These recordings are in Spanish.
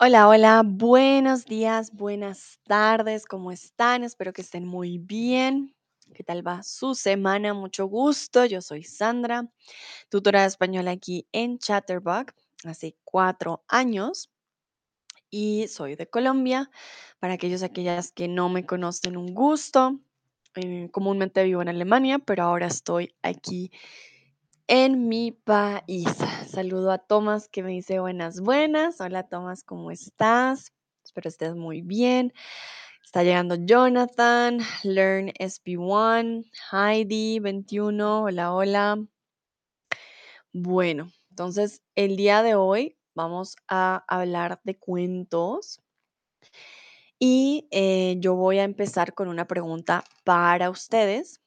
Hola, hola, buenos días, buenas tardes, ¿cómo están? Espero que estén muy bien. ¿Qué tal va su semana? Mucho gusto. Yo soy Sandra, tutora de español aquí en Chatterbox hace cuatro años y soy de Colombia. Para aquellos, aquellas que no me conocen, un gusto. Eh, comúnmente vivo en Alemania, pero ahora estoy aquí en mi país. Saludo a Tomás que me dice buenas, buenas. Hola Tomás, ¿cómo estás? Espero estés muy bien. Está llegando Jonathan, Learn SB1, Heidi 21, hola, hola. Bueno, entonces el día de hoy vamos a hablar de cuentos y eh, yo voy a empezar con una pregunta para ustedes.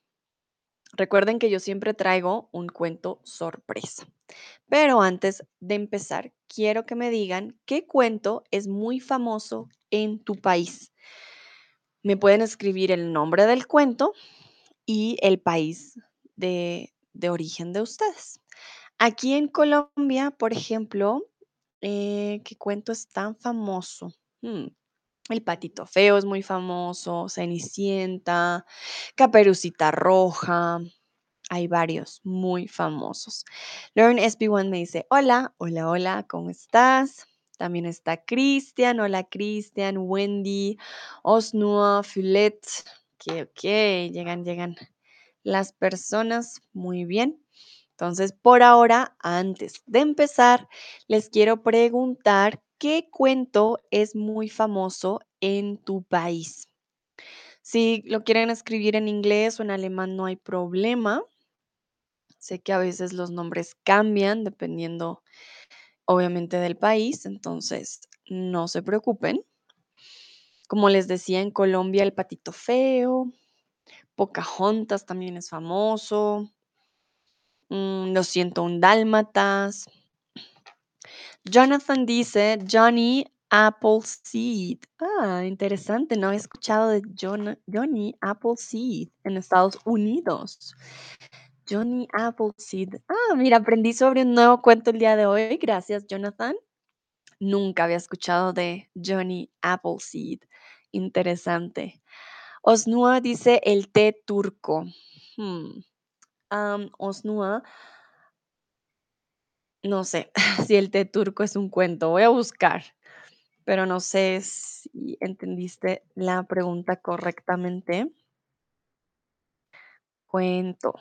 Recuerden que yo siempre traigo un cuento sorpresa. Pero antes de empezar, quiero que me digan qué cuento es muy famoso en tu país. Me pueden escribir el nombre del cuento y el país de, de origen de ustedes. Aquí en Colombia, por ejemplo, eh, ¿qué cuento es tan famoso? Hmm, El Patito Feo es muy famoso, Cenicienta, Caperucita Roja, hay varios muy famosos. Learn SB1 me dice, hola, hola, hola, ¿cómo estás? También está Cristian, hola Cristian, Wendy, Osnua, Filet, que ok, llegan, llegan las personas, muy bien. Entonces, por ahora, antes de empezar, les quiero preguntar, ¿qué cuento es muy famoso en tu país? Si lo quieren escribir en inglés o en alemán, no hay problema. Sé que a veces los nombres cambian dependiendo, obviamente, del país, entonces no se preocupen. Como les decía, en Colombia el patito feo, Pocahontas también es famoso, mm, Lo siento, un dálmatas. Jonathan dice Johnny Appleseed. Ah, interesante, no he escuchado de John- Johnny Appleseed en Estados Unidos. Johnny Appleseed. Ah, mira, aprendí sobre un nuevo cuento el día de hoy. Gracias, Jonathan. Nunca había escuchado de Johnny Appleseed. Interesante. Osnua dice el té turco. Hmm, Osnua, no sé si el té turco es un cuento. Voy a buscar, pero no sé si entendiste la pregunta correctamente. Cuento.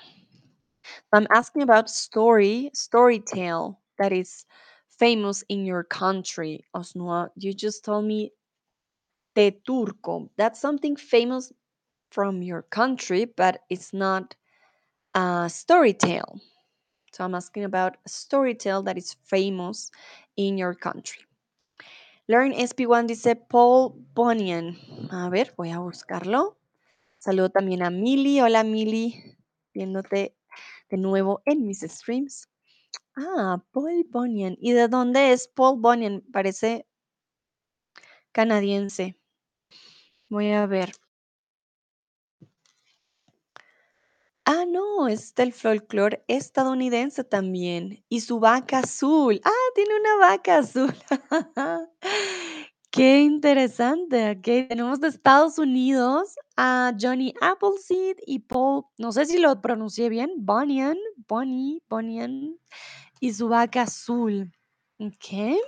I'm asking about story, story tale that is famous in your country, Osnua. You just told me te turco. That's something famous from your country, but it's not a story tale. So I'm asking about a story tale that is famous in your country. Learn SP1 dice Paul Bunyan. A ver, voy a buscarlo. Saludo también a Mili. Hola Mili, viéndote de nuevo en mis streams. Ah, Paul Bunyan. ¿Y de dónde es Paul Bunyan? Parece canadiense. Voy a ver. Ah, no, es del folclore estadounidense también. Y su vaca azul. Ah, tiene una vaca azul. Qué interesante. Ok, tenemos de Estados Unidos a Johnny Appleseed y Paul, no sé si lo pronuncié bien, Bunyan, Bunny, Bunyan, y su vaca azul. Ok.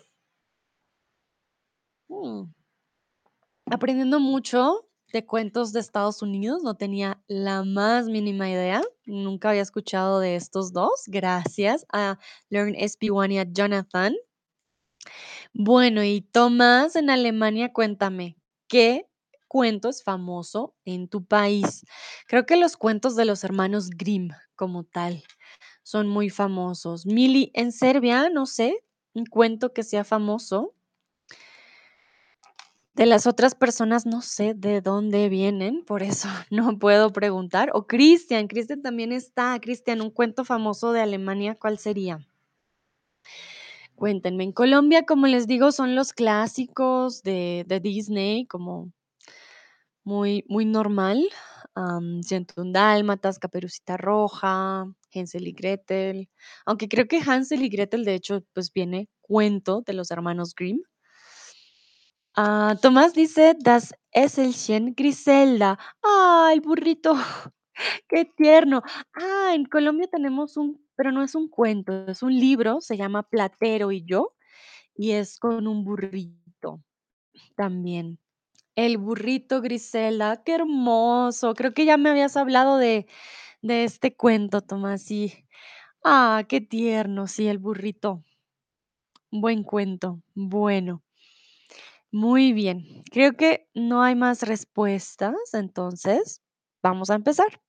Mm. Aprendiendo mucho de cuentos de Estados Unidos, no tenía la más mínima idea. Nunca había escuchado de estos dos. Gracias a Learn SP1 y a Jonathan. Bueno, y Tomás en Alemania, cuéntame, ¿qué cuento es famoso en tu país? Creo que los cuentos de los hermanos Grimm, como tal, son muy famosos. Mili, en Serbia, no sé, un cuento que sea famoso. De las otras personas no sé de dónde vienen, por eso no puedo preguntar. O Cristian, Cristian también está. Cristian, un cuento famoso de Alemania, ¿cuál sería? Cuéntenme, en Colombia, como les digo, son los clásicos de, de Disney, como muy, muy normal. Um, 101 Dálmatas, Caperucita Roja, Hansel y Gretel. Aunque creo que Hansel y Gretel, de hecho, pues viene cuento de los hermanos Grimm. Ah, Tomás dice, das Esselchen Griselda. ¡Ay, burrito! ¡Qué tierno! Ah, en Colombia tenemos un, pero no es un cuento, es un libro, se llama Platero y yo, y es con un burrito también. El burrito Griselda, qué hermoso. Creo que ya me habías hablado de, de este cuento, Tomás. Sí. Ah, qué tierno, sí, el burrito. Buen cuento. Bueno, muy bien. Creo que no hay más respuestas, entonces vamos a empezar.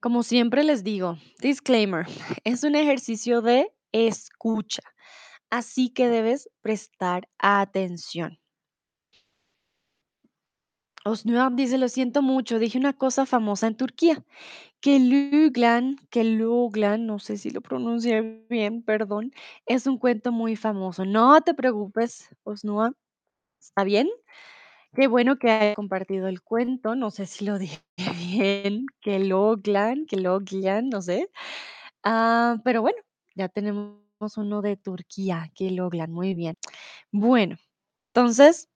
Como siempre les digo, disclaimer, es un ejercicio de escucha, así que debes prestar atención. Osnuam dice, lo siento mucho, dije una cosa famosa en Turquía, que Luglan, que Luglan, no sé si lo pronuncié bien, perdón, es un cuento muy famoso. No te preocupes, Osnua, ¿está bien? Qué bueno que haya compartido el cuento, no sé si lo dije bien, que Loglan, que Loglan, no sé. Ah, pero bueno, ya tenemos uno de Turquía, que Loglan, muy bien. Bueno, entonces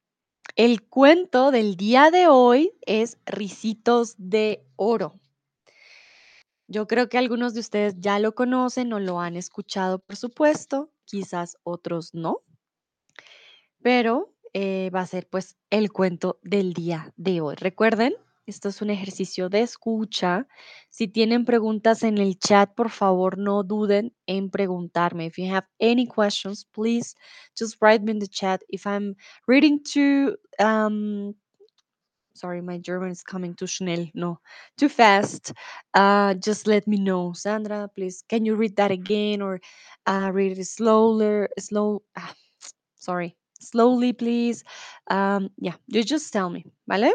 el cuento del día de hoy es Ricitos de Oro. Yo creo que algunos de ustedes ya lo conocen o lo han escuchado, por supuesto, quizás otros no, pero eh, va a ser pues el cuento del día de hoy. Recuerden, esto es un ejercicio de escucha. Si tienen preguntas en el chat, por favor no duden en preguntarme. If you have any questions, please just write me in the chat. If I'm reading too um, sorry, my German is coming too schnell. No, too fast. Uh, just let me know, Sandra. Please, can you read that again or uh, read it slower? Slow. ah, sorry, slowly, please. Um, ja, you just tell me, ¿vale?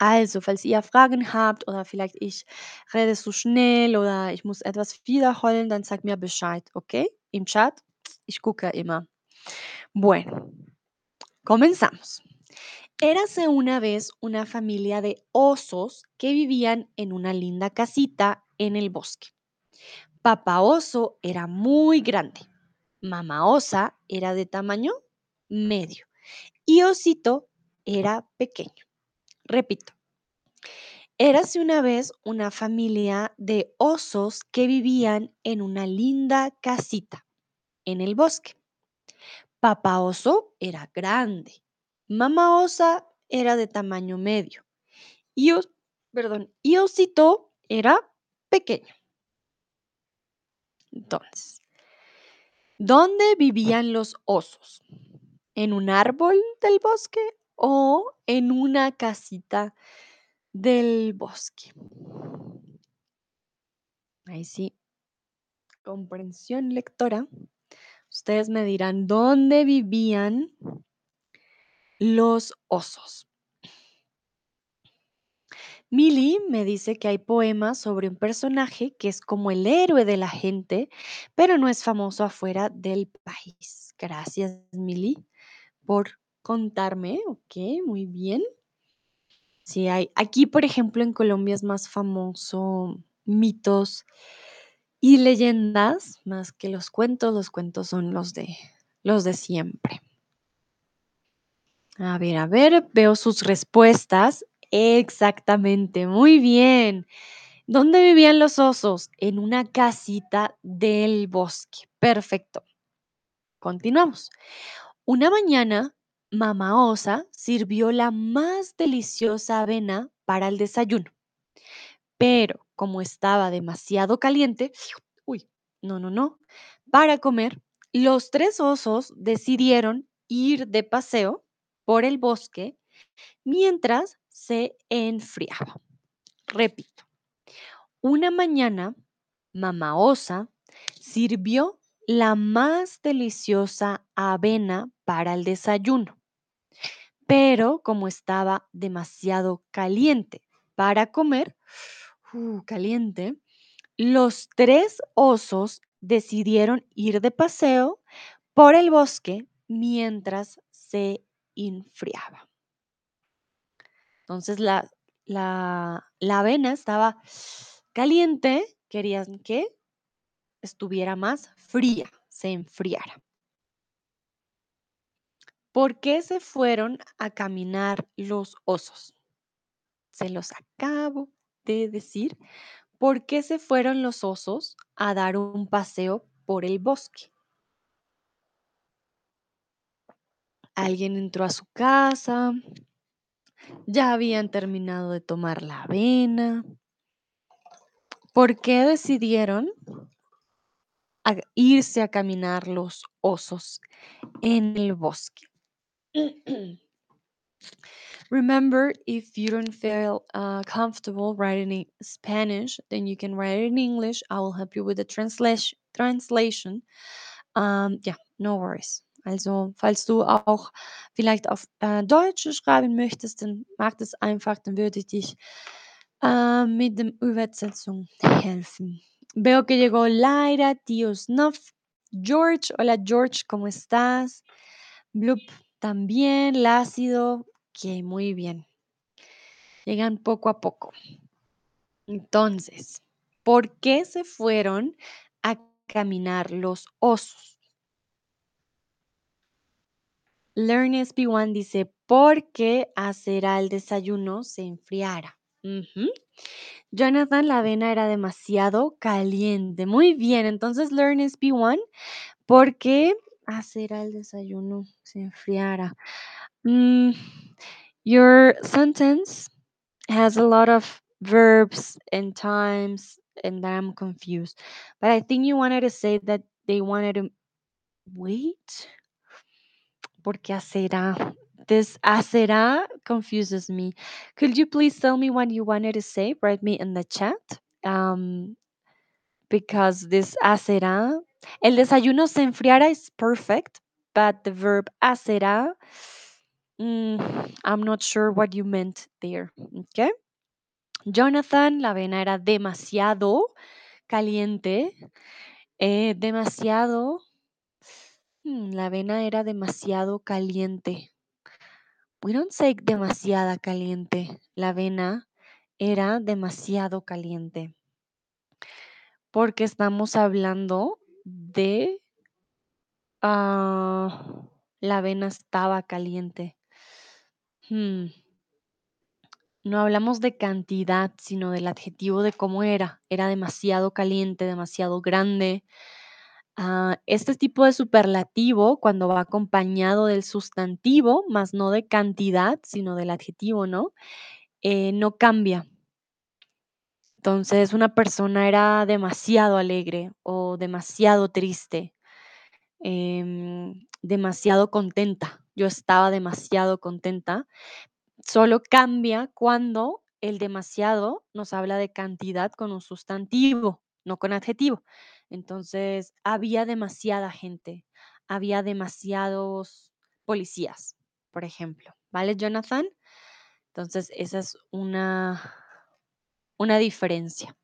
Also, falls ihr Fragen habt oder vielleicht ich rede zu schnell oder ich muss etwas wiederholen, dann sagt mir Bescheid, okay? Im Chat. Ich gucke immer. Bueno, comenzamos. Érase una vez una familia de osos que vivían en una linda casita en el bosque. Papá oso era muy grande, mamá osa era de tamaño medio y osito era pequeño. Repito, érase una vez una familia de osos que vivían en una linda casita en el bosque. Papá oso era grande, mamá osa era de tamaño medio y, perdón, y osito era pequeño. Entonces, ¿dónde vivían los osos? ¿En un árbol del bosque o en una casita del bosque? Ahí sí, comprensión lectora. Ustedes me dirán dónde vivían los osos. Milly me dice que hay poemas sobre un personaje que es como el héroe de la gente, pero no es famoso afuera del país. Gracias, Milly, por contarme. Ok, muy bien. Sí, hay. Aquí, por ejemplo, en Colombia es más famoso mitos y leyendas más que los cuentos. Los cuentos son los de los de siempre. A ver, a ver, veo sus respuestas. Exactamente, muy bien. ¿Dónde vivían los osos? En una casita del bosque. Perfecto. Continuamos. Una mañana, mamá osa sirvió la más deliciosa avena para el desayuno, pero como estaba demasiado caliente, uy, no, no, no, para comer, los tres osos decidieron ir de paseo por el bosque mientras se enfriaba. Repito. Una mañana, mamá osa sirvió la más deliciosa avena para el desayuno, pero como estaba demasiado caliente para comer, uh, caliente, los tres osos decidieron ir de paseo por el bosque mientras se enfriaba. Entonces la, la, la avena estaba caliente, querían que estuviera más fría, se enfriara. ¿Por qué se fueron a caminar los osos? Se los acabo de decir. ¿Por qué se fueron los osos a dar un paseo por el bosque? Alguien entró a su casa, ya habían terminado de tomar la avena. ¿Por qué decidieron a- irse a caminar los osos en el bosque? Remember, if you don't feel uh, comfortable writing in Spanish, then you can write it in English. I will help you with the translation. Translation. Ähm, ja, no worries. Also, falls du auch vielleicht auf äh, Deutsch schreiben möchtest, dann mach das einfach, dann würde ich dich äh, mit der Übersetzung helfen. Veo que llegó Laira, tío Snuff, George. Hola George, ¿cómo estás? Bloop también, Lácido. Ok, muy bien. Llegan poco a poco. Entonces, ¿por qué se fueron a caminar los osos? Learn SB1 dice, porque hacer al desayuno se enfriara. Ujú. Jonathan, la avena era demasiado caliente. Muy bien, entonces Learn SB1, porque hacer al desayuno se enfriara. Mm, your sentence has a lot of verbs and times, and I'm confused. But I think you wanted to say that they wanted to wait. Porque hacerá. This hacerá confuses me. Could you please tell me what you wanted to say? Write me in the chat. Um, because this hacerá. El desayuno se enfriará is perfect, but the verb hacerá. mm, I'm not sure what you meant there. Okay. Jonathan, la avena era demasiado caliente. eh, demasiado. mm, la avena era demasiado caliente. We don't say demasiada caliente. La avena era demasiado caliente. Porque estamos hablando de ah, la avena estaba caliente. Hmm, No hablamos de cantidad, sino del adjetivo de cómo era. Era demasiado caliente, demasiado grande. Ah, este tipo de superlativo, cuando va acompañado del sustantivo, más no de cantidad, sino del adjetivo, ¿no? Eh, no cambia. Entonces, una persona era demasiado alegre o demasiado triste, em, demasiado contenta. Yo estaba demasiado contenta. Solo cambia cuando el demasiado nos habla de cantidad con un sustantivo, no con adjetivo. Entonces, había demasiada gente, había demasiados policías, por ejemplo. ¿Vale, Jonathan? Entonces, esa es una, una diferencia.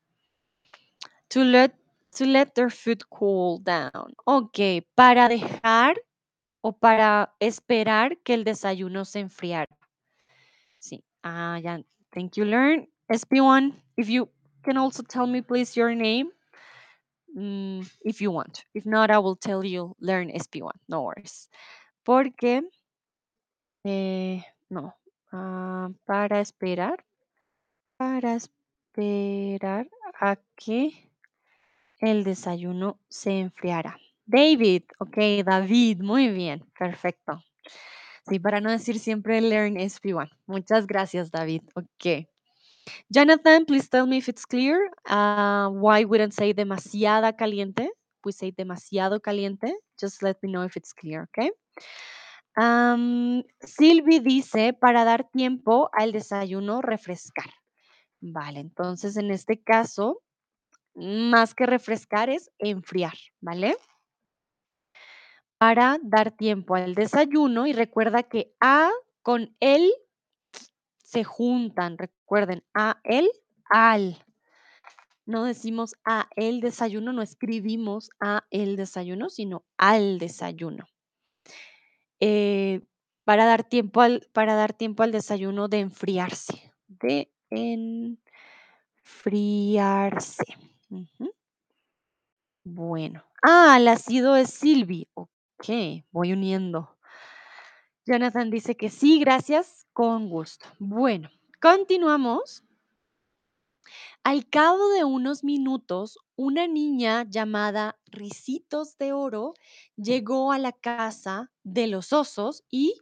To let, to let their food cool down. Ok, para dejar o para esperar que el desayuno se enfriara. Sí. Ah, ya. Thank you, Learn. SP1, if you can also tell me, please, your name, mm, if you want. If not, I will tell you, Learn SP1. No worries. Porque, eh, no, ah, para esperar, para esperar a que el desayuno se enfriara. David, ok, David, muy bien, perfecto. Sí, para no decir siempre Learn SP1. Muchas gracias, David. Ok. Jonathan, please tell me if it's clear. Uh, why wouldn't say demasiada caliente? We say demasiado caliente. Just let me know if it's clear, okay? Um, Silvi dice para dar tiempo al desayuno refrescar. Vale, entonces en este caso, más que refrescar es enfriar, ¿vale? Para dar tiempo al desayuno y recuerda que a con el se juntan. Recuerden, a el, al. No decimos a el desayuno, no escribimos a el desayuno, sino al desayuno. Eh, para, dar tiempo al, para dar tiempo al desayuno de enfriarse. De enfriarse. Bueno. Ah, el ácido es Silvi. Ok, voy uniendo. Jonathan dice que sí, gracias, con gusto. Bueno, continuamos. Al cabo de unos minutos, una niña llamada Ricitos de Oro llegó a la casa de los osos y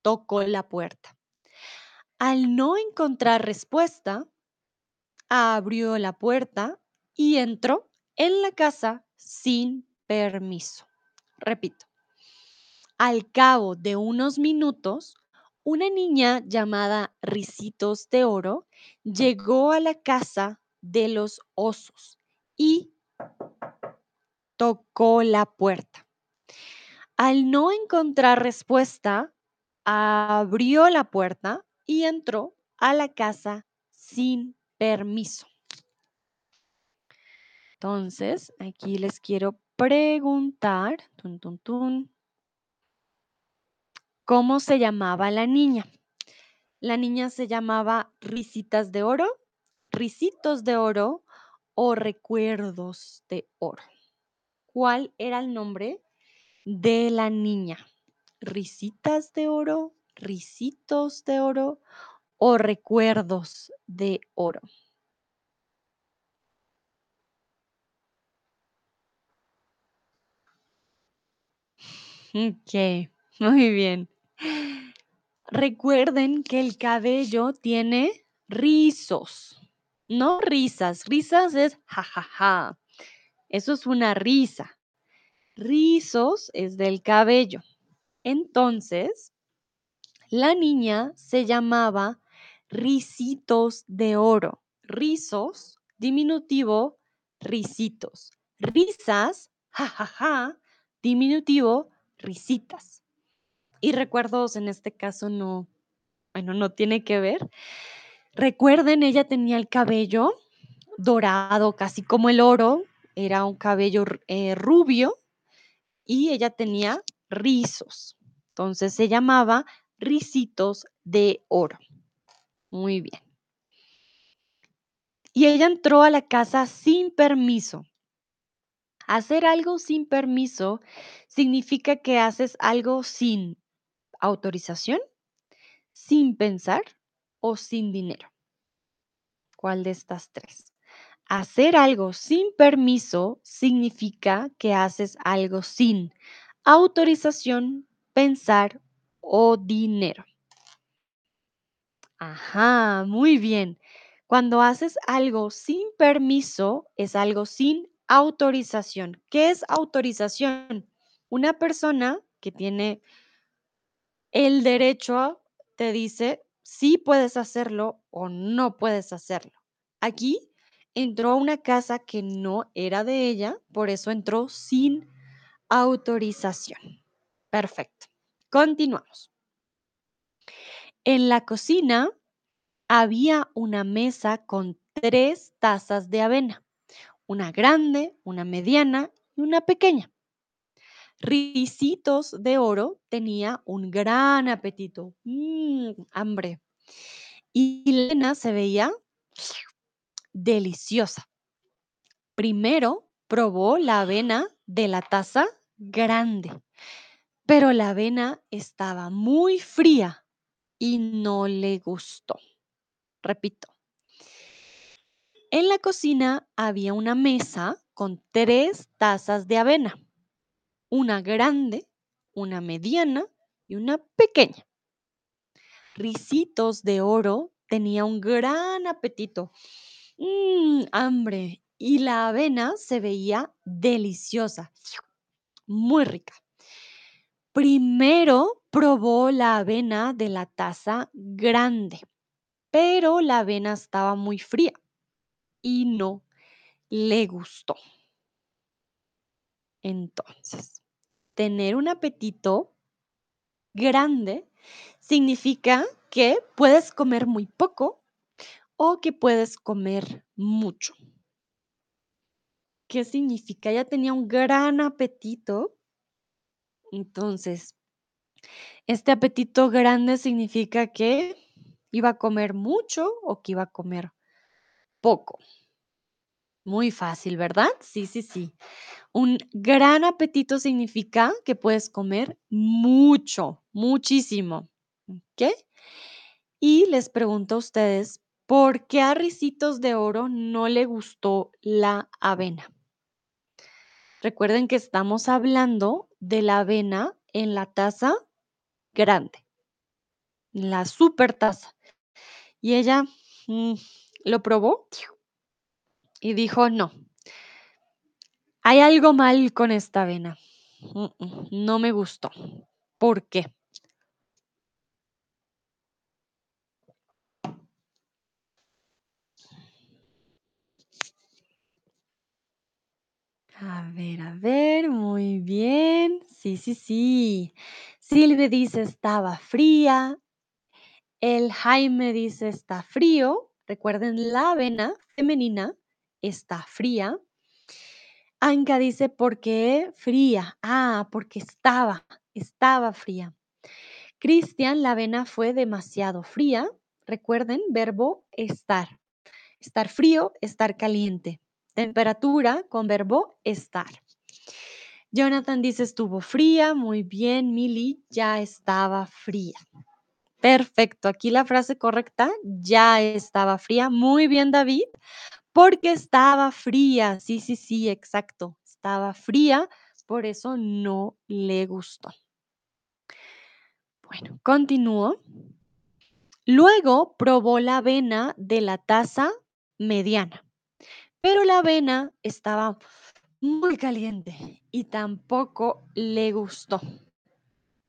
tocó la puerta. Al no encontrar respuesta, abrió la puerta y entró en la casa sin permiso. Repito, al cabo de unos minutos, una niña llamada Ricitos de Oro llegó a la casa de los osos y tocó la puerta. Al no encontrar respuesta, abrió la puerta y entró a la casa sin permiso. Entonces, aquí les quiero preguntar, tun, tun, tun, ¿cómo se llamaba la niña? La niña se llamaba Risitas de Oro, Risitos de Oro o Recuerdos de Oro. ¿Cuál era el nombre de la niña? ¿Risitas de Oro, Risitos de Oro o Recuerdos de Oro? Ok, muy bien. Recuerden que el cabello tiene rizos, no risas. Risas es jajaja. Eso es una risa. Rizos es del cabello. Entonces, la niña se llamaba Risitos de Oro. Rizos, diminutivo, risitos. Risas, jajaja, diminutivo, risitas. Y recuerdos en este caso no, bueno, no tiene que ver. Recuerden, ella tenía el cabello dorado, casi como el oro. Era un cabello eh, rubio y ella tenía rizos. Entonces se llamaba Risitos de Oro. Muy bien. Y ella entró a la casa sin permiso. Hacer algo sin permiso significa que haces algo sin autorización, sin pensar o sin dinero. ¿Cuál de estas tres? Hacer algo sin permiso significa que haces algo sin autorización, pensar o dinero. Ajá, muy bien. Cuando haces algo sin permiso, es algo sin autorización. ¿Qué es autorización? Una persona que tiene el derecho te dice si puedes hacerlo o no puedes hacerlo. Aquí entró a una casa que no era de ella, por eso entró sin autorización. Perfecto. Continuamos. En la cocina había una mesa con tres tazas de avena, una grande, una mediana y una pequeña. Ricitos de Oro tenía un gran apetito, mm, hambre, y Lena se veía deliciosa. Primero probó la avena de la taza grande, pero la avena estaba muy fría y no le gustó. Repito. En la cocina había una mesa con tres tazas de avena, una grande, una mediana y una pequeña. Ricitos de Oro tenía un gran apetito. Mmm, hambre. Y la avena se veía deliciosa, muy rica. Primero probó la avena de la taza grande, pero la avena estaba muy fría y no le gustó. Entonces, tener un apetito grande significa que puedes comer muy poco o que puedes comer mucho. ¿Qué significa? Ella tenía un gran apetito. Entonces, este apetito grande significa que iba a comer mucho o que iba a comer poco. Muy fácil, ¿verdad? Sí, sí, sí. Un gran apetito significa que puedes comer mucho, muchísimo, ¿ok? Y les pregunto a ustedes, ¿por qué a Ricitos de Oro no le gustó la avena? Recuerden que estamos hablando de la avena en la taza grande, la super taza. Y ella mm, lo probó y dijo, no, hay algo mal con esta avena. No me gustó. ¿Por qué? A ver, a ver, muy bien. Sí, sí, sí. Silvia dice estaba fría. El Jaime dice está frío. Recuerden, la avena femenina está fría. Anka dice ¿por qué fría? Ah, porque estaba, estaba fría. Cristian, la avena fue demasiado fría. Recuerden, verbo estar. Estar frío, estar caliente. Temperatura con verbo estar. Jonathan dice estuvo fría. Muy bien, Mili, ya estaba fría. Perfecto, aquí la frase correcta, ya estaba fría. Muy bien, David, porque estaba fría. Sí, sí, sí, exacto. Estaba fría, por eso no le gustó. Bueno, continúo. Luego probó la avena de la taza mediana, pero la avena estaba muy caliente y tampoco le gustó.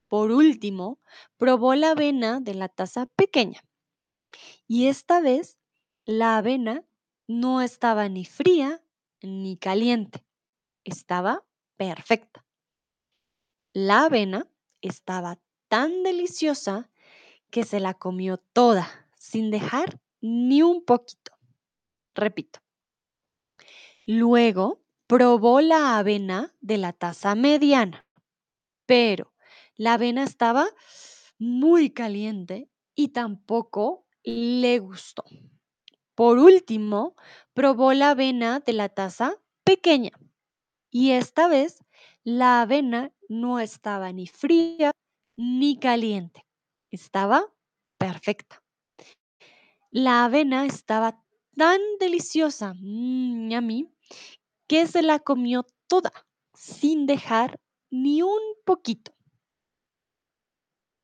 Por último, probó la avena de la taza pequeña y esta vez la avena no estaba ni fría ni caliente, estaba perfecta. La avena estaba tan deliciosa que se la comió toda sin dejar ni un poquito. Repito. Luego probó la avena de la taza mediana, pero la avena estaba muy caliente y tampoco le gustó. Por último, probó la avena de la taza pequeña y esta vez la avena no estaba ni fría ni caliente. Estaba perfecta. La avena estaba tan deliciosa, mmm, a mí, que se la comió toda sin dejar ni un poquito.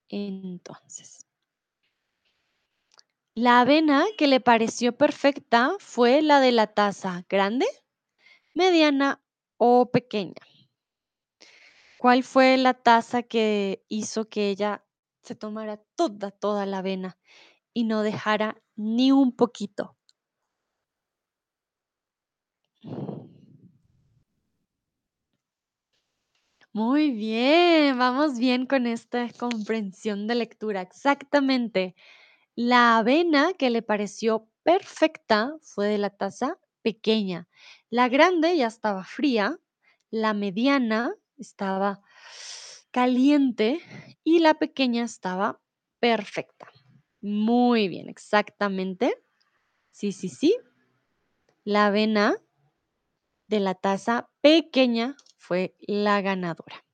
Entonces, la avena que le pareció perfecta fue la de la taza grande, mediana o pequeña. ¿Cuál fue la taza que hizo que ella se tomara toda, toda la avena y no dejara ni un poquito? Muy bien, vamos bien con esta comprensión de lectura. Exactamente. La avena que le pareció perfecta fue de la taza pequeña. La grande ya estaba fría, la mediana estaba caliente y la pequeña estaba perfecta. Muy bien, exactamente. Sí, sí, sí. La avena de la taza pequeña fue la ganadora.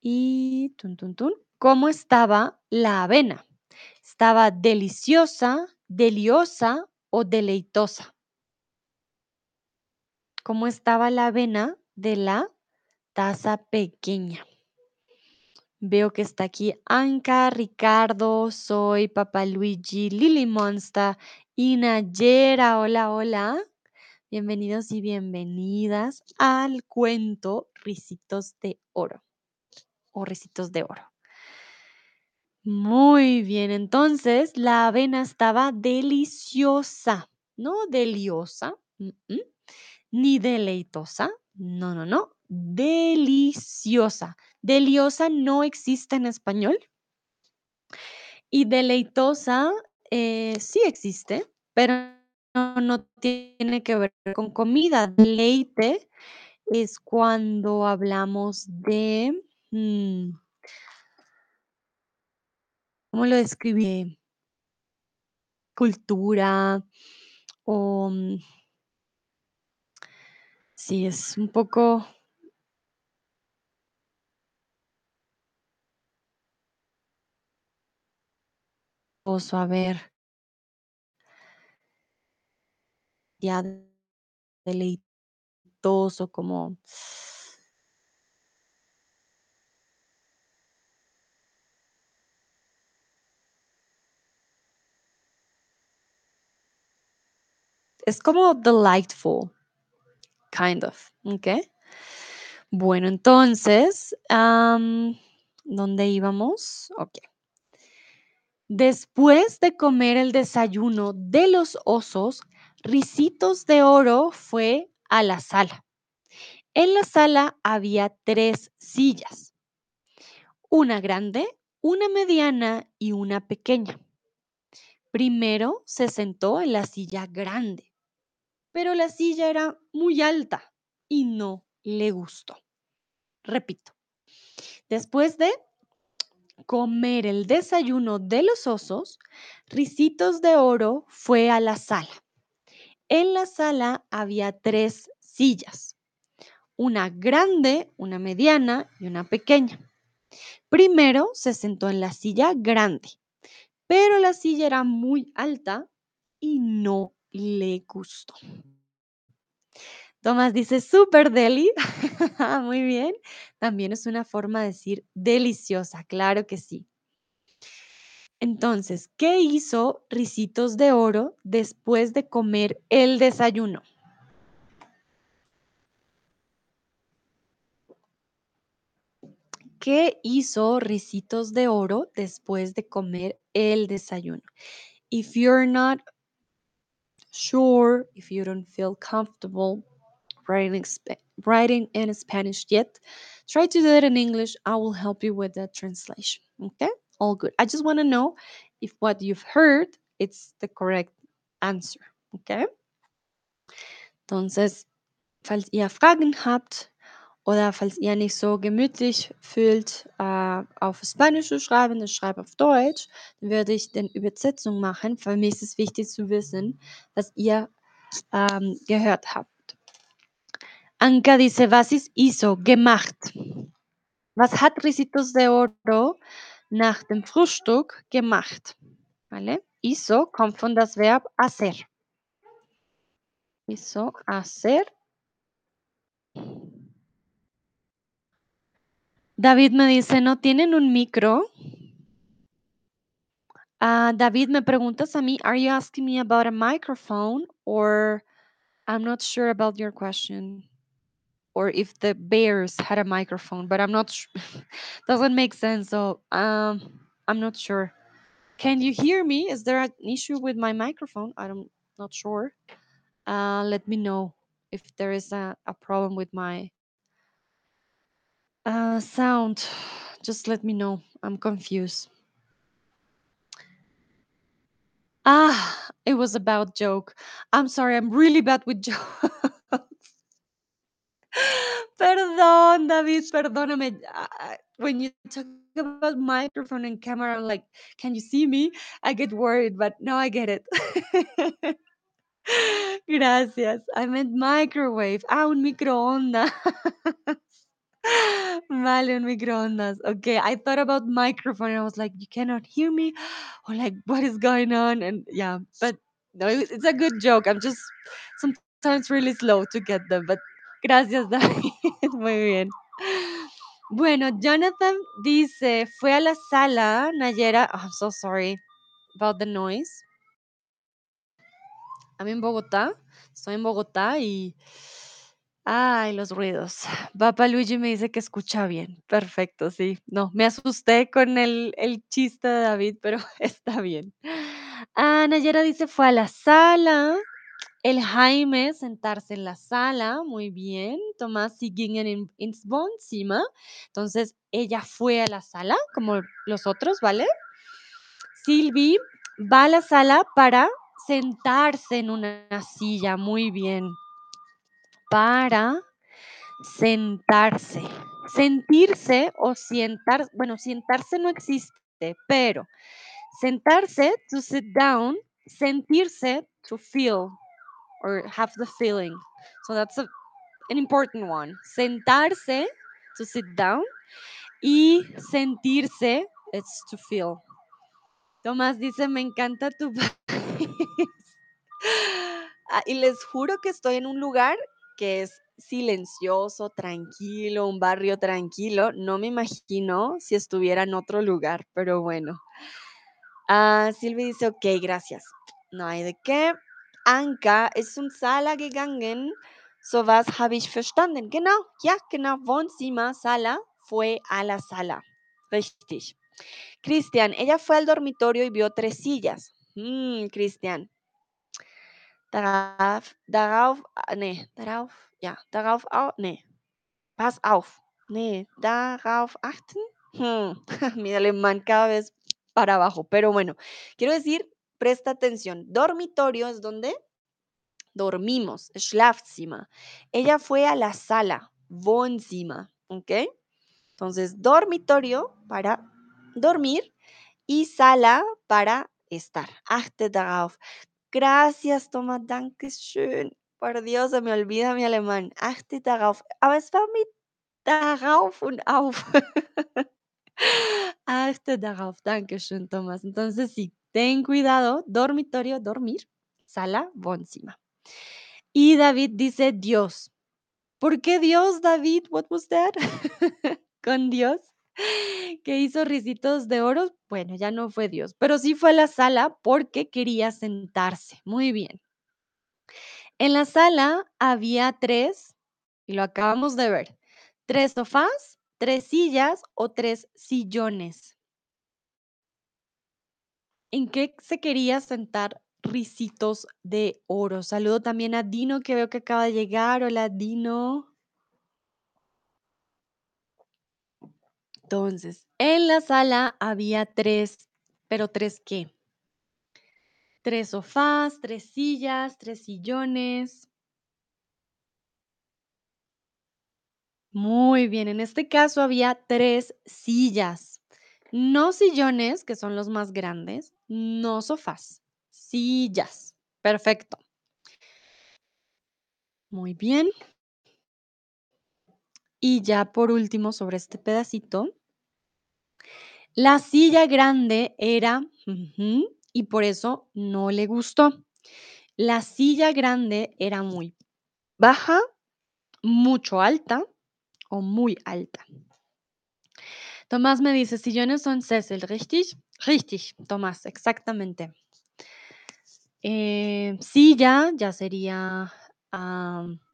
Y tun, tun, ¿cómo estaba la avena? ¿Estaba deliciosa, deliosa o deleitosa? ¿Cómo estaba la avena de la taza pequeña? Veo que está aquí Anka, Ricardo, Soy, Papá Luigi, Lily Monsta y Nayera. Hola, hola. Bienvenidos y bienvenidas al cuento Ricitos de Oro o Ricitos de Oro. Muy bien, entonces la avena estaba deliciosa, no deliosa, mm, mm, ni deleitosa, no, no, no, deliciosa. Deliosa no existe en español y deleitosa eh, sí existe, pero no, tiene que ver con comida. Deleite es cuando hablamos de, mm, ¿cómo lo describí? Cultura o mm, Sí, es un poco oso, a ver, ya deleitoso, como es como delightful, kind of, ¿ok? Bueno, entonces, ¿dónde íbamos? Ok. Después de comer el desayuno de los osos, Ricitos de Oro fue a la sala. En la sala había tres sillas, una grande, una mediana y una pequeña. Primero se sentó en la silla grande, pero la silla era muy alta y no le gustó. Repito, después de comer el desayuno de los osos, Ricitos de Oro fue a la sala. En la sala había tres sillas, una grande, una mediana y una pequeña. Primero se sentó en la silla grande, pero la silla era muy alta y no le gustó. Tomás dice, super deli. Muy bien. También es una forma de decir deliciosa, claro que sí. Entonces, ¿qué hizo Ricitos de Oro después de comer el desayuno? ¿Qué hizo Ricitos de Oro después de comer el desayuno? If you're not sure, if you don't feel comfortable writing, writing in Spanish yet, try to do it in English. I will help you with the translation. Okay? All good. I just want to know if what you've heard it's the correct answer. Okay? Entonces, falls ihr Fragen habt oder falls ihr nicht so gemütlich fühlt, äh, auf Spanisch zu schreiben, ich schreibe auf Deutsch, dann würde ich den Übersetzung machen. Für mich ist es wichtig zu wissen, was ihr ähm, gehört habt. Anka dice, was ist hizo? Gemacht. Was hat Ricitos de Oro nach dem Frühstück gemacht? ¿Vale? Hizo kommt von das Verb hacer. Hizo hacer. David me dice, ¿no tienen un micro? Ah, David, me preguntas a mí, are you asking me about a microphone or I'm not sure about your question or if the bears had a microphone, but I'm not su- doesn't make sense. So, um, I'm not sure. Can you hear me? Is there an issue with my microphone? I'm not sure. Uh, let me know if there is a, a problem with my uh, sound. Just let me know. I'm confused. Ah, it was about joke. I'm sorry, I'm really bad with jokes. Perdón, David, perdóname. When you talk about microphone and camera, I'm like, can you see me? I get worried, but now I get it. Gracias. I meant microwave. Ah, un microondas. Vale, microondas. Okay, I thought about microphone and I was like, you cannot hear me, or like, what is going on? And yeah, but no, it- it's a good joke. I'm just sometimes really slow to get them, but gracias, David. Muy bien. Bueno, Jonathan dice, fue a la sala, Nayera. oh, I'm so sorry about the noise. I'm in Bogotá. Estoy en Bogotá y Ay, los ruidos. Papá Luigi me dice que escucha bien. Perfecto, sí. No, me asusté con el, el chiste de David, pero está bien. Ah, Nayera dice fue a la sala. El Jaime sentarse en la sala. Muy bien. Tomás sie gingen in, ins. Entonces ella fue a la sala, como los otros, ¿vale? Silvi va a la sala para sentarse en una silla. Muy bien. Para Sentarse. Sentirse o sientar, bueno, sentarse no existe, pero sentarse, to sit down, sentirse, to feel or have the feeling. So that's an important one. Sentarse, to sit down, y sentirse, it's to feel. Tomás dice, me encanta tu país. Ah, y les juro que estoy en un lugar que es silencioso, tranquilo, un barrio tranquilo. No me imagino si estuviera en otro lugar, pero bueno. Ah, Silvi dice, ok, gracias. No hay de qué. Anka ist zum Sala gegangen. So was habe ich verstanden. Genau, ja, genau. Wohnzimmer, Sala, fue a la sala. Richtig. Cristian, ella fue al dormitorio y vio tres sillas. Mm, Cristian. Darauf, darauf, ah, nee, darauf, ja, darauf, au, nee. Pass auf. Nee, darauf achten. Hmm, mi alemán cada vez para abajo, pero bueno, quiero decir, presta atención. Dormitorio es donde dormimos, Schlafzimmer. Ella fue a la sala, Wohnzimmer, ¿ok? Entonces, dormitorio para dormir y sala para estar. Achte darauf. Gracias, Thomas, danke schön. Por Dios, se me olvida mi alemán. Achte darauf. Aber es war mit darauf und auf. Achte darauf. Danke schön, Thomas. Entonces, sí, ten cuidado. Dormitorio, dormir. Sala, Wohnzimmer. Y David dice Dios. ¿Por qué Dios, David? What was that? Con Dios. Que hizo risitos de oro. Bueno, ya no fue Dios, pero sí fue a la sala porque quería sentarse. Muy bien. En la sala había tres, y lo acabamos de ver, tres sofás, tres sillas o tres sillones. ¿En qué se quería sentar Risitos de Oro? Saludo también a Dino que veo que acaba de llegar. Hola, Dino. Entonces, en la sala había tres, pero tres qué? Tres sofás, tres sillas, tres sillones. Muy bien, en este caso había tres sillas, no sillones, que son los más grandes, no sofás, sillas. Perfecto. Muy bien. Y ya por último, sobre este pedacito, la silla grande era, y por eso no le gustó. La silla grande era muy baja, mucho alta o muy alta. Tomás me dice, sillones son Sessel, ¿richtig? Richtig, Tomás, exactamente. Eh, silla ya sería,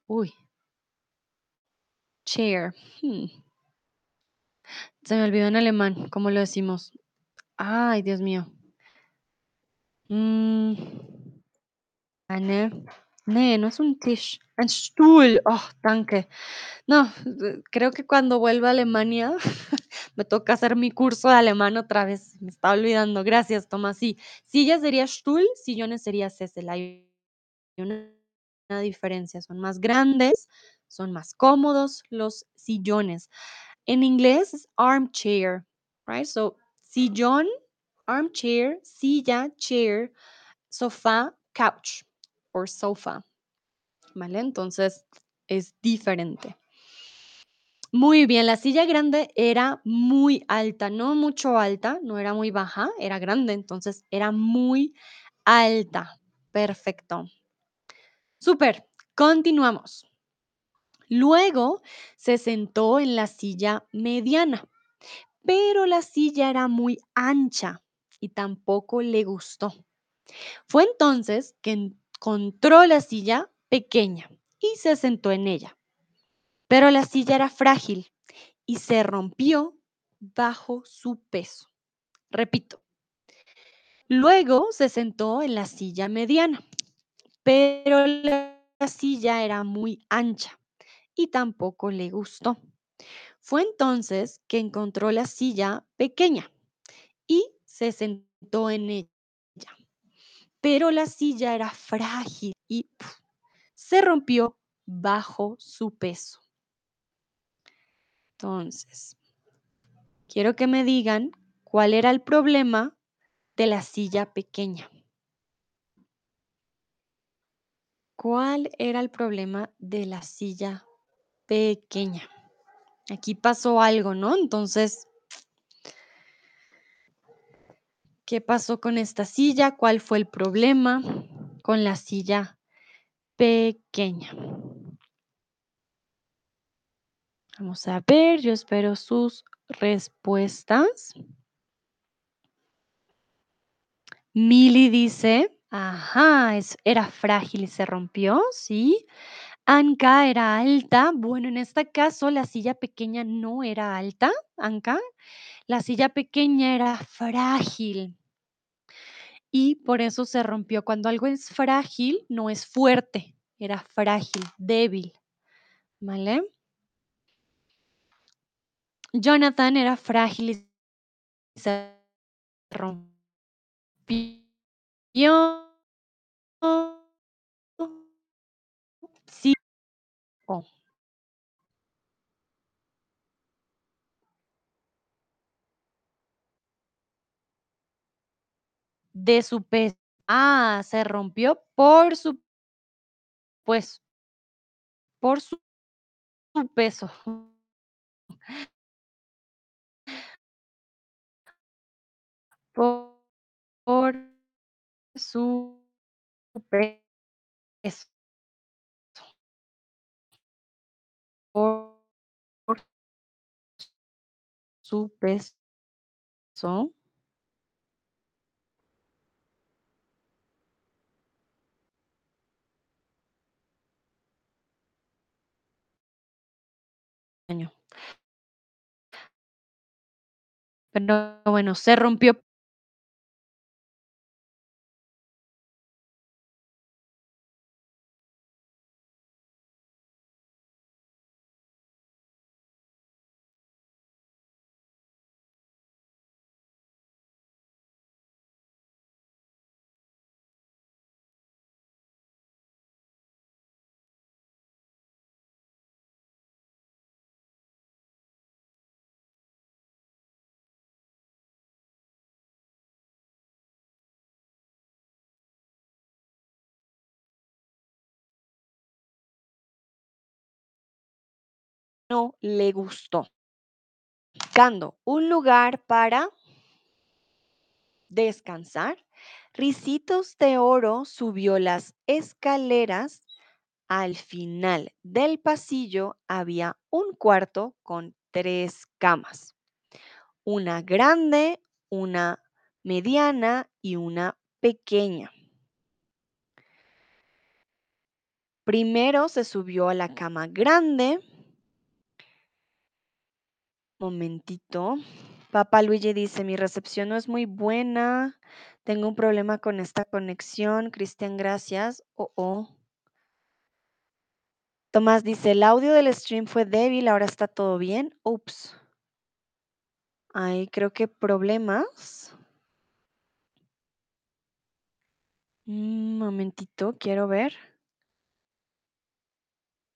uy, chair. hmm, Se me olvidó en alemán, ¿cómo lo decimos? Ay, Dios mío. Mm, eine, nee, no es un Tisch, ein Stuhl. Oh, danke. No, creo que cuando vuelva a Alemania me toca hacer mi curso de alemán otra vez. Me estaba olvidando. Gracias, Tomás. Sí, silla sería Stuhl, sillones sería Sessel. Hay una diferencia. Son más grandes, son más cómodos los sillones. En inglés es armchair, right? So, sillón, armchair, silla, chair, sofá, couch or sofa. ¿Vale? Entonces es diferente. Muy bien, la silla grande era muy alta, no mucho alta, no era muy baja, era grande, entonces era muy alta. Perfecto. Súper, continuamos. Luego se sentó en la silla mediana, pero la silla era muy ancha y tampoco le gustó. Fue entonces que encontró la silla pequeña y se sentó en ella. Pero la silla era frágil y se rompió bajo su peso. Repito. Luego se sentó en la silla mediana, pero la silla era muy ancha y tampoco le gustó. Fue entonces que encontró la silla pequeña y se sentó en ella. Pero la silla era frágil y se rompió bajo su peso. Entonces, quiero que me digan cuál era el problema de la silla pequeña. ¿Cuál era el problema de la silla pequeña. Aquí pasó algo, ¿no? Entonces, ¿qué pasó con esta silla? ¿Cuál fue el problema con la silla pequeña? Vamos a ver, yo espero sus respuestas. Mili dice, ajá, es, era frágil y se rompió, ¿sí? Anka era alta. Bueno, en este caso la silla pequeña no era alta, Anka. La silla pequeña era frágil y por eso se rompió. Cuando algo es frágil, no es fuerte, era frágil, débil, ¿vale? Jonathan era frágil y se rompió. Oh. De su peso. Ah, se rompió por su pues por su peso. Por por su peso. Su peso. Pero bueno, se rompió no le gustó. Buscando un lugar para descansar, Ricitos de Oro subió las escaleras. Al final del pasillo había un cuarto con tres camas. Una grande, una mediana y una pequeña. Primero se subió a la cama grande. Momentito. Papá Luigi dice, mi recepción no es muy buena. Tengo un problema con esta conexión. Cristian, gracias. Oh, oh. Tomás dice, el audio del stream fue débil, ahora está todo bien. Ups. Hay creo que problemas. Un momentito, quiero ver.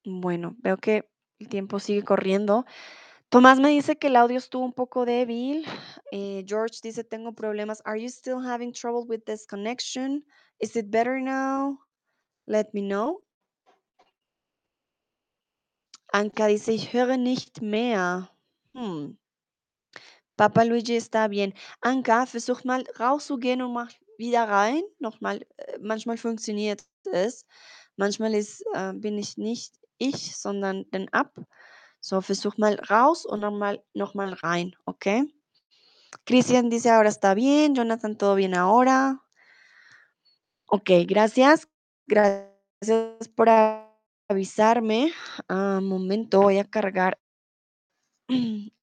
Bueno, veo que el tiempo sigue corriendo. Tomás me dice que el audio estuvo un poco débil. Eh, George dice, tengo problemas. Are you still having trouble with this connection? Is it better now? Let me know. Anka dice, ich höre nicht mehr. Hm. Papa Luigi está bien. Anka, versuch mal rauszugehen und mach wieder rein. Nochmal, äh, manchmal funktioniert es. Manchmal ist, äh, bin ich nicht ich, sondern den App. So, versuch mal raus und nochmal noch mal rein, ¿ok? Cristian dice, ahora está bien. Jonathan, todo bien ahora. Ok, gracias. Gracias por avisarme. Ah, momento, voy a cargar.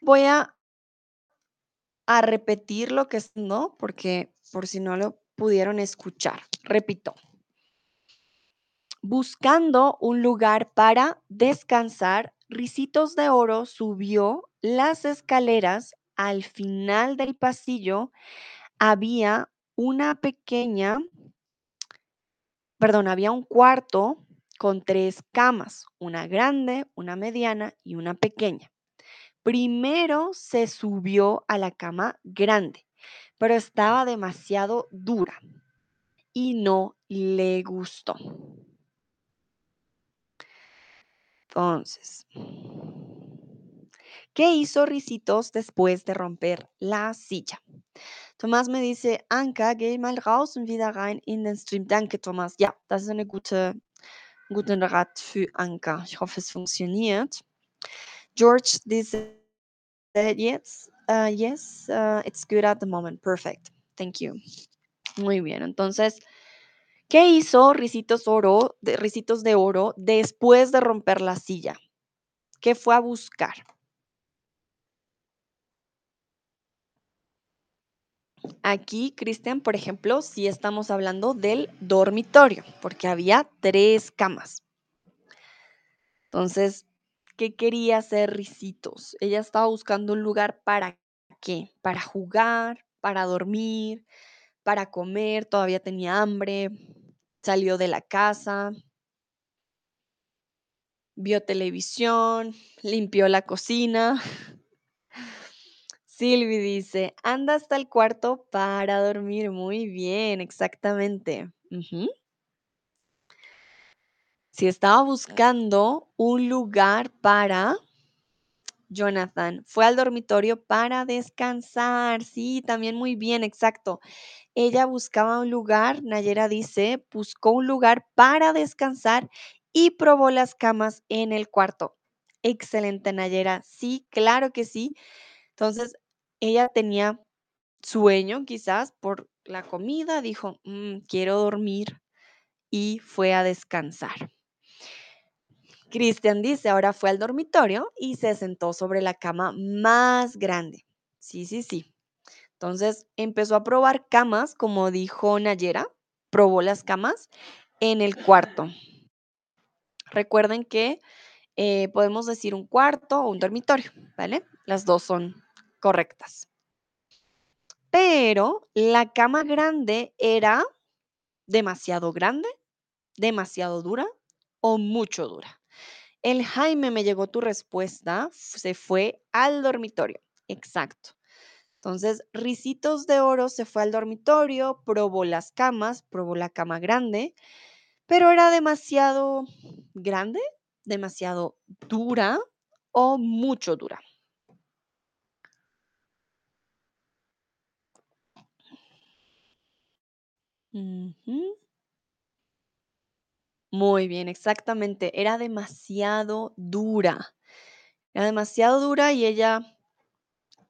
Voy a, a repetir lo que es, ¿no? Porque por si no lo pudieron escuchar. Repito. Buscando un lugar para descansar, Ricitos de Oro subió las escaleras. Al final del pasillo había una pequeña, perdón, había un cuarto con tres camas, una grande, una mediana y una pequeña. Primero se subió a la cama grande, pero estaba demasiado dura y no le gustó. Entonces, ¿qué hizo Ricitos después de romper la silla? Thomas me dice, Anka, geh mal raus und wieder rein in den Stream. Danke, Thomas. Ja, das ist eine gute, guten Rat für Anka. Ich hoffe, es funktioniert. George dice, yes, uh, yes, uh, it's good at the moment. Perfect. Thank you. Muy bien, entonces, ¿qué hizo Ricitos, oro, de, de Oro después de romper la silla? ¿Qué fue a buscar? Aquí, Cristian, por ejemplo, sí estamos hablando del dormitorio, porque había tres camas. Entonces, ¿qué quería hacer Ricitos? Ella estaba buscando un lugar para qué? Para jugar, para dormir, para comer, todavía tenía hambre, salió de la casa, vio televisión, limpió la cocina. Silvi dice, anda hasta el cuarto para dormir. Muy bien, exactamente. Si estaba buscando un lugar para Jonathan, fue al dormitorio para descansar. Sí, también muy bien, exacto. Ella buscaba un lugar, Nayera dice, buscó un lugar para descansar y probó las camas en el cuarto. Excelente, Nayera. Sí, claro que sí. Entonces, ella tenía sueño quizás por la comida, dijo, "Mm, quiero dormir y fue a descansar. Cristian dice, ahora fue al dormitorio y se sentó sobre la cama más grande. Sí, sí, sí. Entonces empezó a probar camas, como dijo Nayera, probó las camas en el cuarto. Recuerden que eh, podemos decir un cuarto o un dormitorio, ¿vale? Las dos son correctas. Pero la cama grande era demasiado grande, demasiado dura o mucho dura. El Jaime me llegó tu respuesta, se fue al dormitorio. Exacto. Entonces, Ricitos de Oro se fue al dormitorio, probó las camas, probó la cama grande, pero era demasiado grande, demasiado dura o mucho dura. Muy bien, exactamente. Era demasiado dura. Era demasiado dura y ella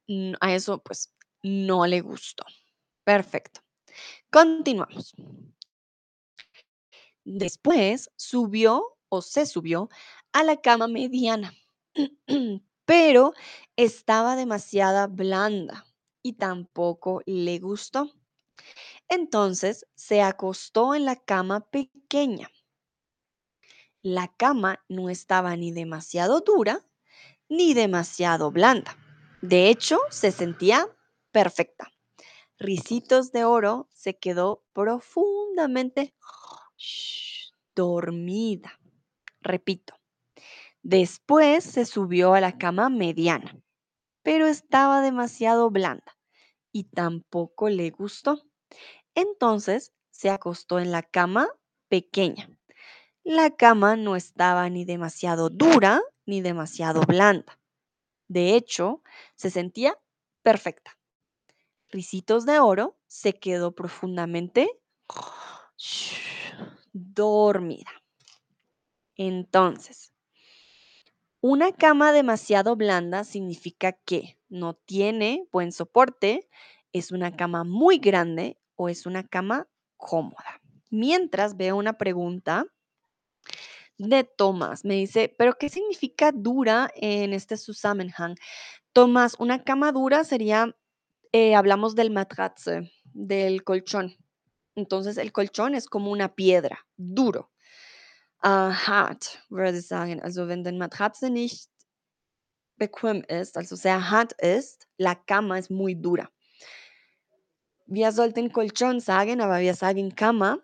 mm, a eso pues no le gustó. Perfecto. Continuamos. Después subió o se subió a la cama mediana, pero estaba demasiado blanda y tampoco le gustó. Entonces se acostó en la cama pequeña. La cama no estaba ni demasiado dura ni demasiado blanda. De hecho, se sentía perfecta. Ricitos de Oro se quedó profundamente dormida. Repito. Después se subió a la cama mediana, pero estaba demasiado blanda y tampoco le gustó. Entonces se acostó en la cama pequeña. La cama no estaba ni demasiado dura ni demasiado blanda. De hecho, se sentía perfecta. Ricitos de Oro se quedó profundamente dormida. Entonces, una cama demasiado blanda significa que no tiene buen soporte, es una cama muy grande o es una cama cómoda. Mientras veo una pregunta de Tomás, me dice, ¿pero qué significa dura en este Zusammenhang? Tomás, una cama dura sería, eh, hablamos del matratze, del colchón. Entonces el colchón es como una piedra, duro. Uh, würde ich sagen. Also wenn die Matratze nicht bequem ist, also sehr hart ist, la cama es muy dura. Wir sollten Colchón sagen, aber wir sagen Cama.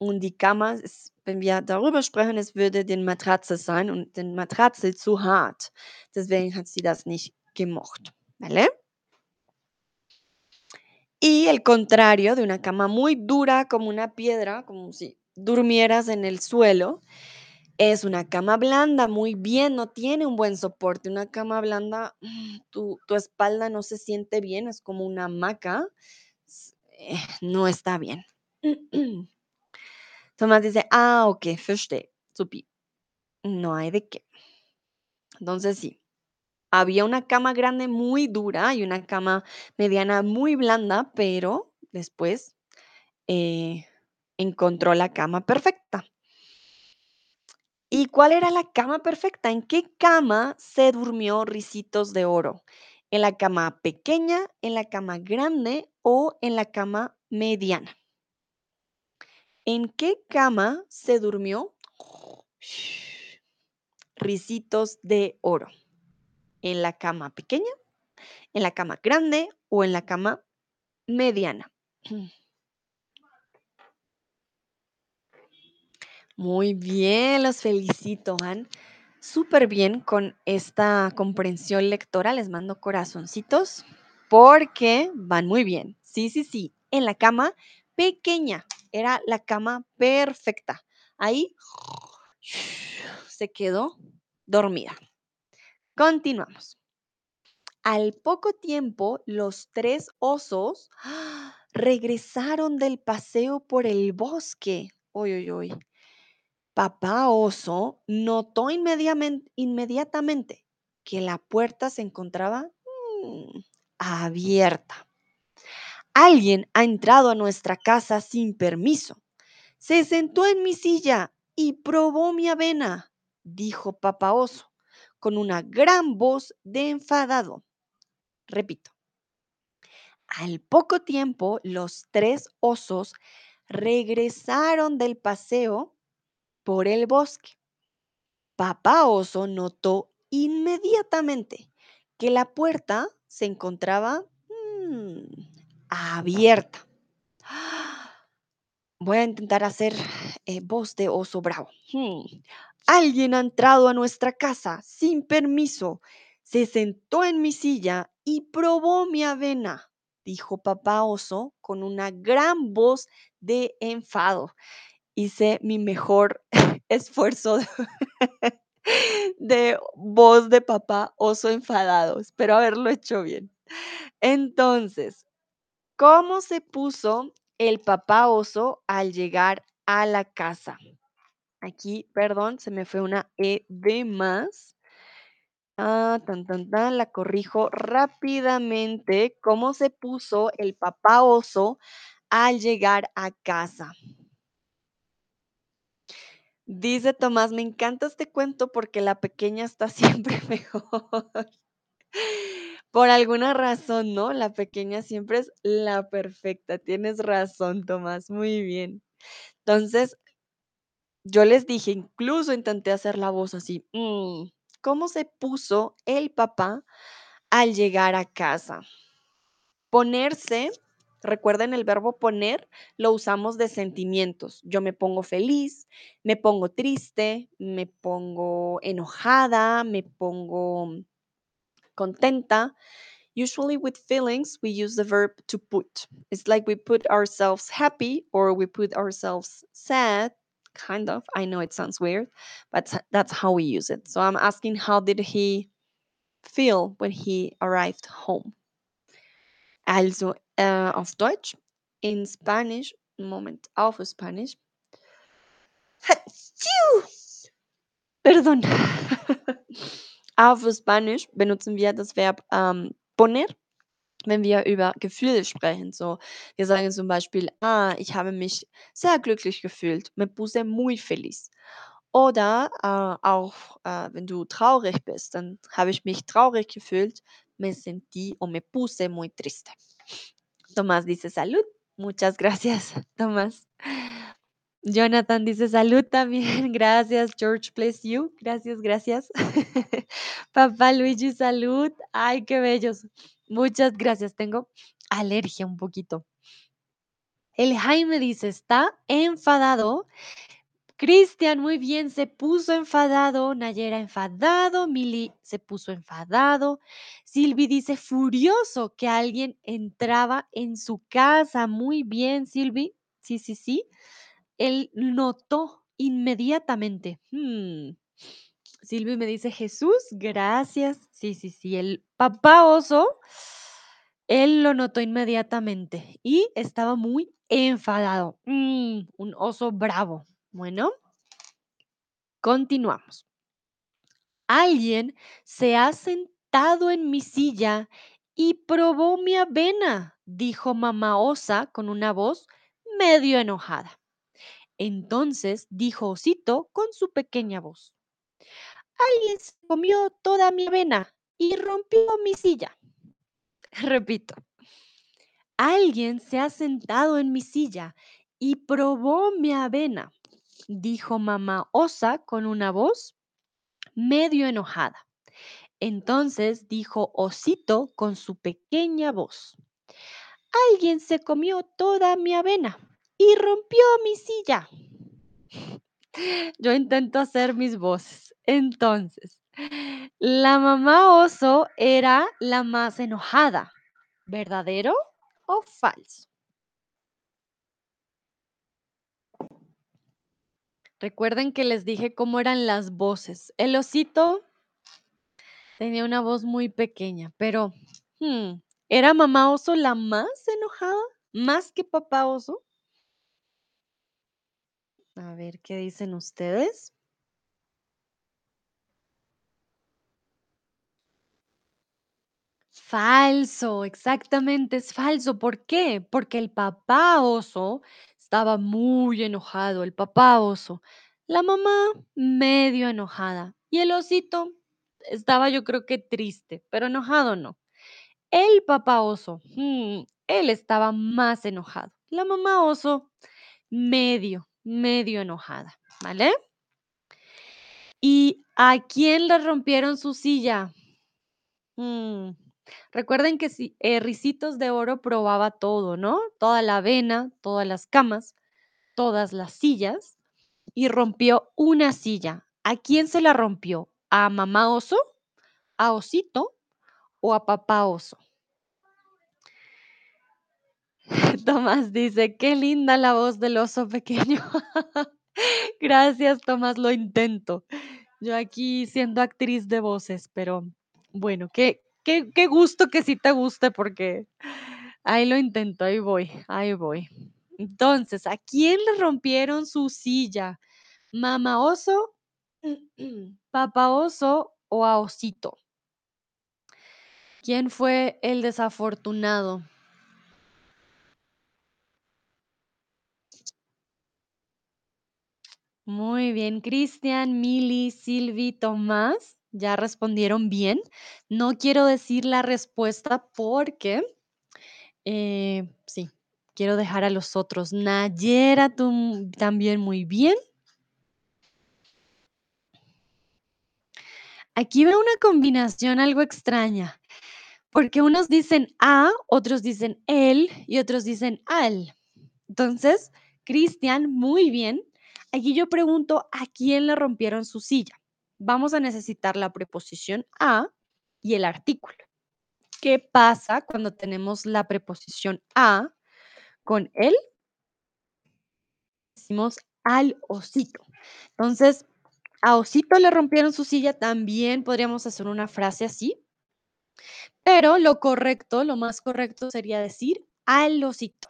Und die Cama, ist, wenn wir darüber sprechen, es würde die Matratze sein und die Matratze zu hart. Deswegen hat sie das nicht gemocht. ¿Vale? Y el contrario de una cama muy dura como una piedra, como si durmieras en el suelo, Es una cama blanda, muy bien, no tiene un buen soporte. Una cama blanda, mm, tu, tu espalda no se siente bien, es como una hamaca. eh, no está bien. Tomás dice, ah, ok, verstehe, supi. No hay de qué. Entonces sí, había una cama grande muy dura y una cama mediana muy blanda, pero después eh, encontró la cama perfecta. ¿Y cuál era la cama perfecta? ¿En qué cama se durmió Ricitos de Oro? ¿En la cama pequeña, en la cama grande o en la cama mediana? ¿En qué cama se durmió Ricitos de Oro? ¿En la cama pequeña, en la cama grande o en la cama mediana? Muy bien, los felicito, van súper bien con esta comprensión lectora. Les mando corazoncitos porque van muy bien. Sí, sí, sí, en la cama pequeña. Era la cama perfecta. Ahí se quedó dormida. Continuamos. Al poco tiempo, los tres osos regresaron del paseo por el bosque. Uy, uy, uy. Papá oso notó inmediatamente que la puerta se encontraba mm, abierta. Alguien ha entrado a nuestra casa sin permiso. Se sentó en mi silla y probó mi avena, dijo papá oso, con una gran voz de enfadado. Repito, al poco tiempo los tres osos regresaron del paseo por el bosque. Papá oso notó inmediatamente que la puerta se encontraba mm, abierta. Voy a intentar hacer eh, voz de oso bravo. Hmm. Alguien ha entrado a nuestra casa sin permiso. Se sentó en mi silla y probó mi avena, dijo papá oso con una gran voz de enfado. Hice mi mejor esfuerzo de voz de papá oso enfadado. Espero haberlo hecho bien. Entonces, ¿cómo se puso el papá oso al llegar a la casa? Aquí, perdón, se me fue una E de más. Ah, tan, tan, tan, la corrijo rápidamente. ¿Cómo se puso el papá oso al llegar a casa? Dice Tomás, me encanta este cuento porque la pequeña está siempre mejor. Por alguna razón, ¿no? La pequeña siempre es la perfecta. Tienes razón, Tomás. Muy bien. Entonces, yo les dije, incluso intenté hacer la voz así. "Mm, ¿Cómo se puso el papá al llegar a casa? Ponerse, recuerden el verbo poner, lo usamos de sentimientos. Yo me pongo feliz, me pongo triste, me pongo enojada, me pongo contenta. Usually, with feelings, we use the verb to put. It's like we put ourselves happy or we put ourselves sad, kind of. I know it sounds weird, but that's how we use it. So I'm asking, how did he feel when he arrived home? Also, uh, auf Deutsch, in Spanish, Moment, auf Spanish. Hatschiu! Perdón. Auf Spanisch benutzen wir das Verb ähm, poner wenn wir über Gefühle sprechen. So, wir sagen zum Beispiel, ah, ich habe mich sehr glücklich gefühlt. Me puse muy feliz. Oder äh, auch, äh, wenn du traurig bist, dann habe ich mich traurig gefühlt. Me sentí o me puse muy triste. Tomás dice salud. Muchas gracias, Tomás. Jonathan dice salud también. Gracias, George, bless you. Gracias, gracias. Papá Luigi, salud. Ay, qué bellos. Muchas gracias. Tengo alergia un poquito. El Jaime dice, está enfadado. Cristian, muy bien, se puso enfadado. Nayera, enfadado. Mili se puso enfadado. Silvi dice, furioso que alguien entraba en su casa. Muy bien, Silvi. Sí, sí, sí. Él notó inmediatamente. Mm, Silvi me dice, Jesús, gracias. Sí, sí, sí, el papá oso, él lo notó inmediatamente y estaba muy enfadado. Mm, un oso bravo. Bueno, continuamos. Alguien se ha sentado en mi silla y probó mi avena, dijo mamá osa con una voz medio enojada. Entonces dijo Osito con su pequeña voz. Alguien se comió toda mi avena y rompió mi silla. Repito. Alguien se ha sentado en mi silla y probó mi avena, dijo mamá osa con una voz medio enojada. Entonces dijo Osito con su pequeña voz. Alguien se comió toda mi avena y rompió mi silla. Yo intento hacer mis voces. Entonces, la mamá oso era la más enojada. ¿Verdadero o falso? Recuerden que les dije cómo eran las voces. El osito tenía una voz muy pequeña, pero hmm, ¿era mamá oso la más enojada? ¿Más que papá oso? A ver, ¿qué dicen ustedes? Falso, exactamente, es falso. ¿Por qué? Porque el papá oso estaba muy enojado, el papá oso. La mamá medio enojada. Y el osito estaba yo creo que triste, pero enojado no. El papá oso, mm, él estaba más enojado. La mamá oso medio, medio enojada, ¿vale? ¿Y a quién le rompieron su silla? Mm, Recuerden que si, eh, Ricitos de Oro probaba todo, ¿no? Toda la avena, todas las camas, todas las sillas y rompió una silla. ¿A quién se la rompió? ¿A mamá oso? ¿A osito? ¿O a papá oso? Tomás dice, qué linda la voz del oso pequeño. Gracias, Tomás, lo intento. Yo aquí siendo actriz de voces, pero bueno, qué, qué, qué gusto que sí te guste porque ahí lo intento, ahí voy, ahí voy. Entonces, ¿a quién le rompieron su silla? ¿Mamá oso, papá oso o a osito? ¿Quién fue el desafortunado? Muy bien, Cristian, Mili, Silvi, Tomás, ya respondieron bien. No quiero decir la respuesta porque, eh, sí, quiero dejar a los otros. Nayera, tú también muy bien. Aquí veo una combinación algo extraña, porque unos dicen a, otros dicen él y otros dicen al. Entonces, Cristian, muy bien. Aquí yo pregunto, ¿a quién le rompieron su silla? Vamos a necesitar la preposición a y el artículo. ¿Qué pasa cuando tenemos la preposición a con él? Decimos al osito. Entonces, a osito le rompieron su silla, también podríamos hacer una frase así. Pero lo correcto, lo más correcto sería decir al osito.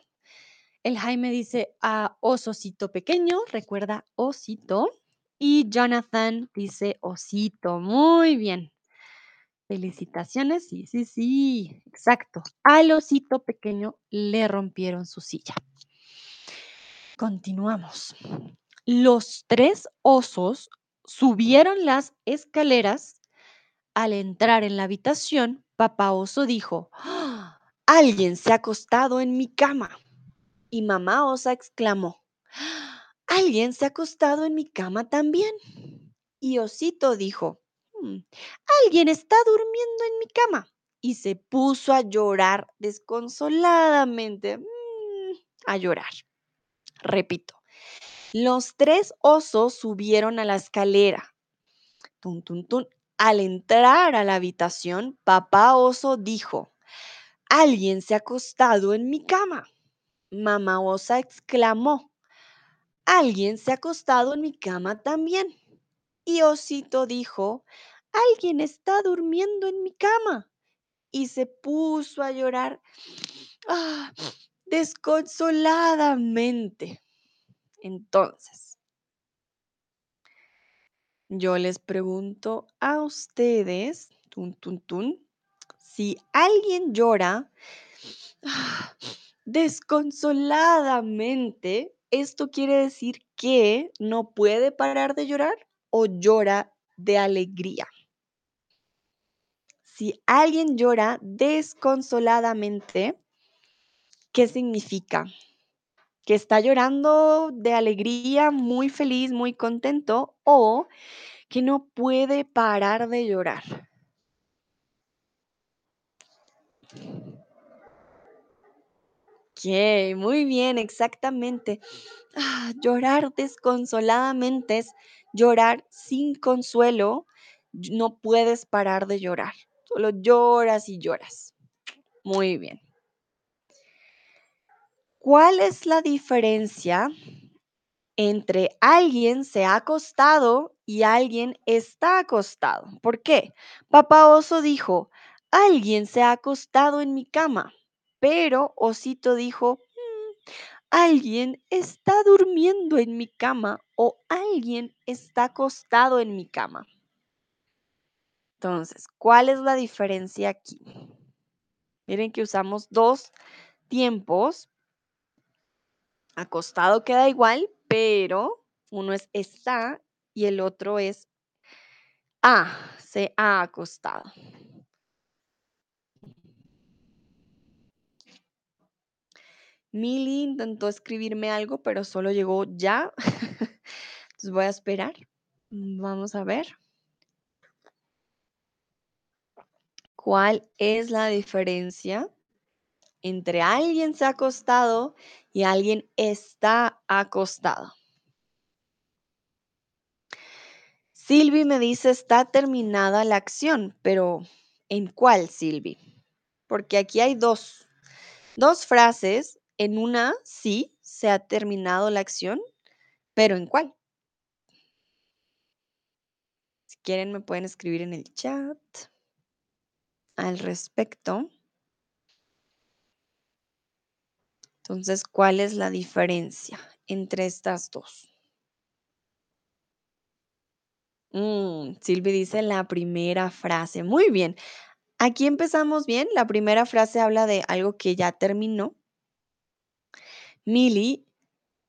El Jaime dice a osocito pequeño, recuerda osito. Y Jonathan dice osito. Muy bien. Felicitaciones. Sí, sí, sí. Exacto. Al osito pequeño le rompieron su silla. Continuamos. Los tres osos subieron las escaleras. Al entrar en la habitación, papá oso dijo, ¡Ah! alguien se ha acostado en mi cama. Y mamá osa exclamó, alguien se ha acostado en mi cama también. Y Osito dijo, "Mm, alguien está durmiendo en mi cama. Y se puso a llorar desconsoladamente. mm, a llorar. Repito, los tres osos subieron a la escalera. Tun, tun, tun. Al entrar a la habitación, papá oso dijo, alguien se ha acostado en mi cama. Mamá osa exclamó, alguien se ha acostado en mi cama también. Y Osito dijo, alguien está durmiendo en mi cama. Y se puso a llorar ah, desconsoladamente. Entonces, yo les pregunto a ustedes, tun, tun, tun, si alguien llora ah, desconsoladamente, esto quiere decir que no puede parar de llorar o llora de alegría. Si alguien llora desconsoladamente, ¿qué significa? Que está llorando de alegría, muy feliz, muy contento o que no puede parar de llorar. Muy bien, exactamente. Ah, llorar desconsoladamente es llorar sin consuelo. No puedes parar de llorar. Solo lloras y lloras. Muy bien. ¿Cuál es la diferencia entre alguien se ha acostado y alguien está acostado? ¿Por qué? Papá oso dijo, alguien se ha acostado en mi cama, pero osito dijo, "Mm, alguien está durmiendo en mi cama o alguien está acostado en mi cama. Entonces, ¿cuál es la diferencia aquí? Miren que usamos dos tiempos Acostado queda igual, pero uno es está y el otro es ha, se ha acostado. Mili intentó escribirme algo, pero solo llegó ya. Entonces voy a esperar. Vamos a ver. ¿Cuál es la diferencia entre alguien se ha acostado y alguien está acostado? Silvi me dice, está terminada la acción, pero ¿en cuál, Silvi? Porque aquí hay dos, dos frases. En una sí se ha terminado la acción, pero ¿en cuál? Si quieren me pueden escribir en el chat al respecto. Entonces, ¿cuál es la diferencia entre estas dos? Mm, Silvi dice la primera frase. Muy bien. Aquí empezamos bien. La primera frase habla de algo que ya terminó. Mili,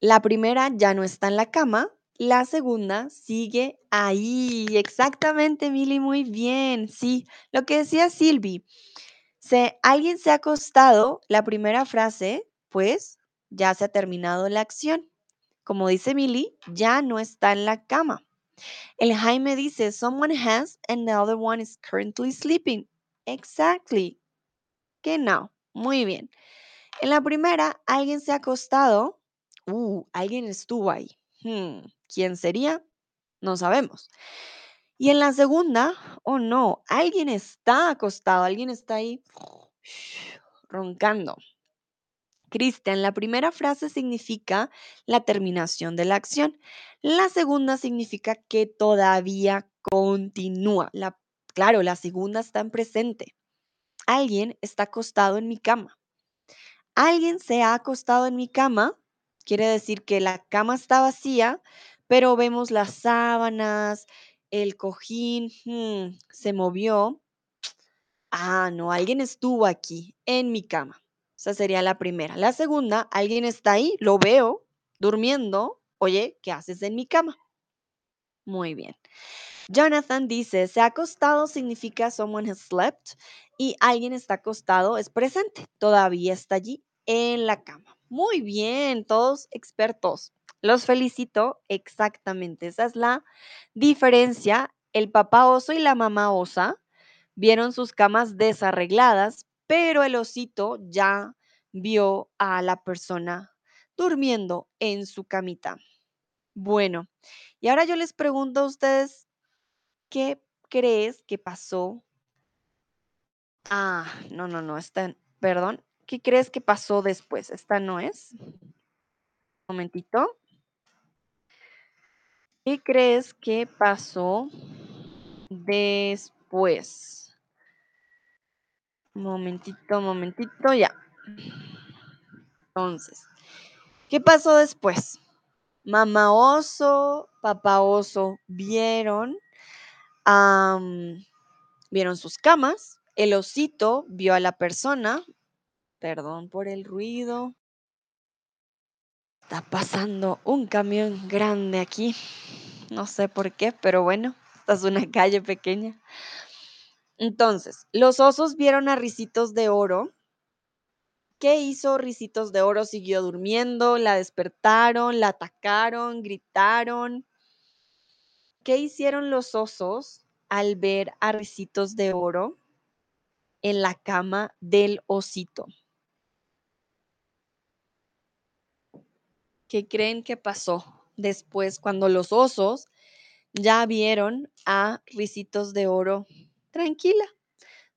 la primera ya no está en la cama. La segunda sigue ahí. Exactamente, Mili, muy bien. Sí, lo que decía Silvi. Se, alguien se ha acostado, la primera frase, pues ya se ha terminado la acción. Como dice Mili, ya no está en la cama. El Jaime dice, someone has and the other one is currently sleeping. Exactly. Genau. Muy bien. En la primera, alguien se ha acostado. Uh, alguien estuvo ahí. Hmm, ¿Quién sería? No sabemos. Y en la segunda, oh no, alguien está acostado, alguien está ahí roncando. Cristian, la primera frase significa la terminación de la acción. La segunda significa que todavía continúa. La, claro, la segunda está en presente. Alguien está acostado en mi cama. Alguien se ha acostado en mi cama. Quiere decir que la cama está vacía, pero vemos las sábanas, el cojín, hmm, se movió. Ah, no, alguien estuvo aquí en mi cama. Esa sería la primera. La segunda, alguien está ahí, lo veo, durmiendo. Oye, ¿qué haces en mi cama? Muy bien. Jonathan dice, se ha acostado significa someone has slept y alguien está acostado es presente, todavía está allí en la cama. Muy bien, todos expertos. Los felicito exactamente. Esa es la diferencia. El papá oso y la mamá osa vieron sus camas desarregladas, pero el osito ya vio a la persona durmiendo en su camita. Bueno, y ahora yo les pregunto a ustedes, ¿qué crees que pasó? Ah, no, no, no, esta, perdón. ¿Qué crees que pasó después? Esta no es. Un momentito. ¿Qué crees que pasó después? Momentito, momentito, ya. Entonces, ¿qué pasó después? Mamá oso, papá oso vieron, vieron sus camas, el osito vio a la persona, perdón por el ruido, está pasando un camión grande aquí, no sé por qué, pero bueno, esta es una calle pequeña. Entonces, los osos vieron a Ricitos de Oro. ¿Qué hizo Ricitos de Oro? Siguió durmiendo, la despertaron, la atacaron, gritaron. ¿Qué hicieron los osos al ver a Ricitos de Oro en la cama del osito? ¿Qué creen que pasó después cuando los osos ya vieron a Ricitos de Oro tranquila,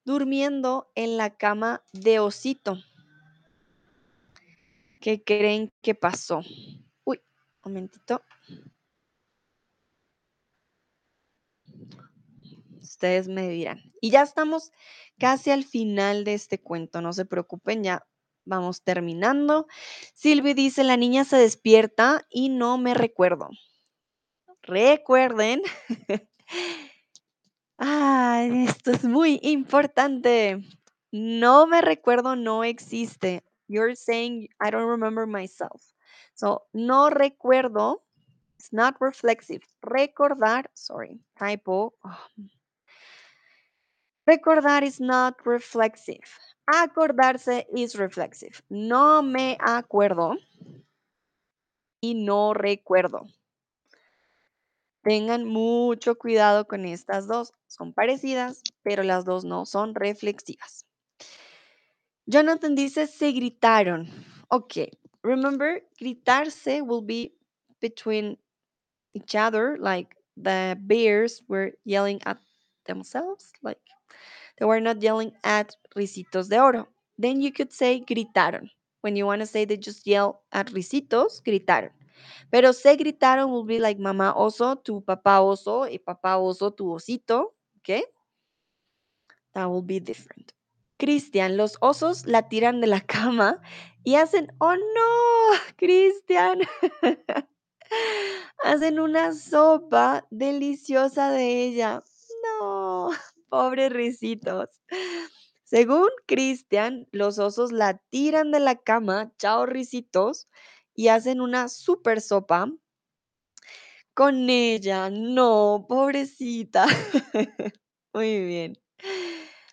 durmiendo en la cama de osito? ¿Qué creen que pasó? Uy, un momentito. Ustedes me dirán. Y ya estamos casi al final de este cuento, no se preocupen, ya vamos terminando. Silvi dice, la niña se despierta y no me recuerdo. Recuerden. Esto es muy importante. No me recuerdo no existe. You're saying I don't remember myself. So, no recuerdo. It's not reflexive. Recordar, sorry, typo. Oh, Recordar is not reflexive. Acordarse is reflexive. No me acuerdo y no recuerdo. Tengan mucho cuidado con estas dos. Son parecidas, pero las dos no son reflexivas. Jonathan dice, se gritaron. Ok, remember, gritarse will be between each other, like the bears were yelling at themselves, like They were not yelling at Ricitos de Oro. Then you could say gritaron. When you want to say they just yell at Ricitos, gritaron. Pero se gritaron will be like mamá oso, tu papá oso, y papá oso, tu osito. Okay? That will be different. Cristian, los osos la tiran de la cama y hacen, oh no, Cristian. hacen una sopa deliciosa de ella. No. Pobres risitos. Según Cristian, los osos la tiran de la cama, chao risitos, y hacen una super sopa con ella. No, pobrecita. Muy bien.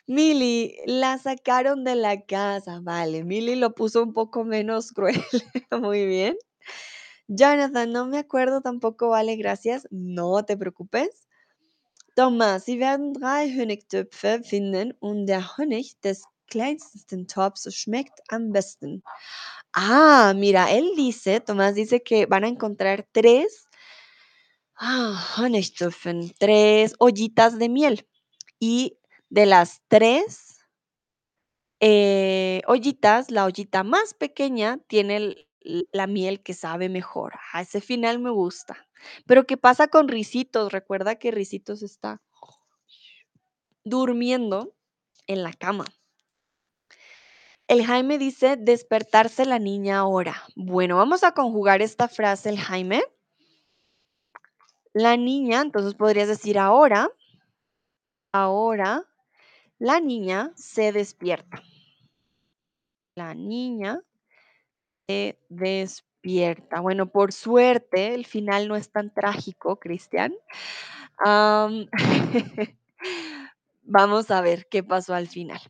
Milly, la sacaron de la casa. Vale, Milly lo puso un poco menos cruel. Muy bien. Jonathan, no me acuerdo tampoco, vale, gracias. No te preocupes. Thomas, Sie werden drei Honigtöpfe finden und der Honig des kleinsten Topfs schmeckt am besten. Ah, mira, él dice, Tomás dice que van a encontrar tres ah, tres ollitas de miel. Y de las tres eh, ollitas, la ollita más pequeña tiene el- la miel que sabe mejor. Ah, ese final me gusta. Pero ¿qué pasa con Risitos? Recuerda que Risitos está durmiendo en la cama. El Jaime dice despertarse la niña ahora. Bueno, vamos a conjugar esta frase, el Jaime. La niña, entonces podrías decir ahora, ahora la niña se despierta. La niña despierta. Bueno, por suerte, el final no es tan trágico, Cristian. Am, vamos a ver qué pasó al final.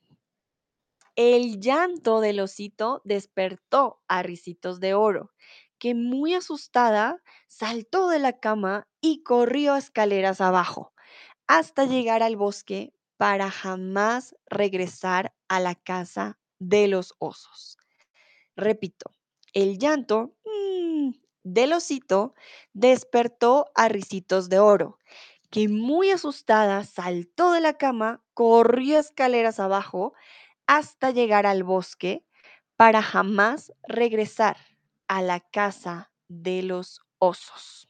El llanto del osito despertó a Ricitos de Oro, que muy asustada saltó de la cama y corrió escaleras abajo hasta llegar al bosque para jamás regresar a la casa de los osos. Repito, el llanto mm, del osito despertó a Ricitos de Oro, que muy asustada saltó de la cama, corrió escaleras abajo hasta llegar al bosque para jamás regresar a la casa de los osos.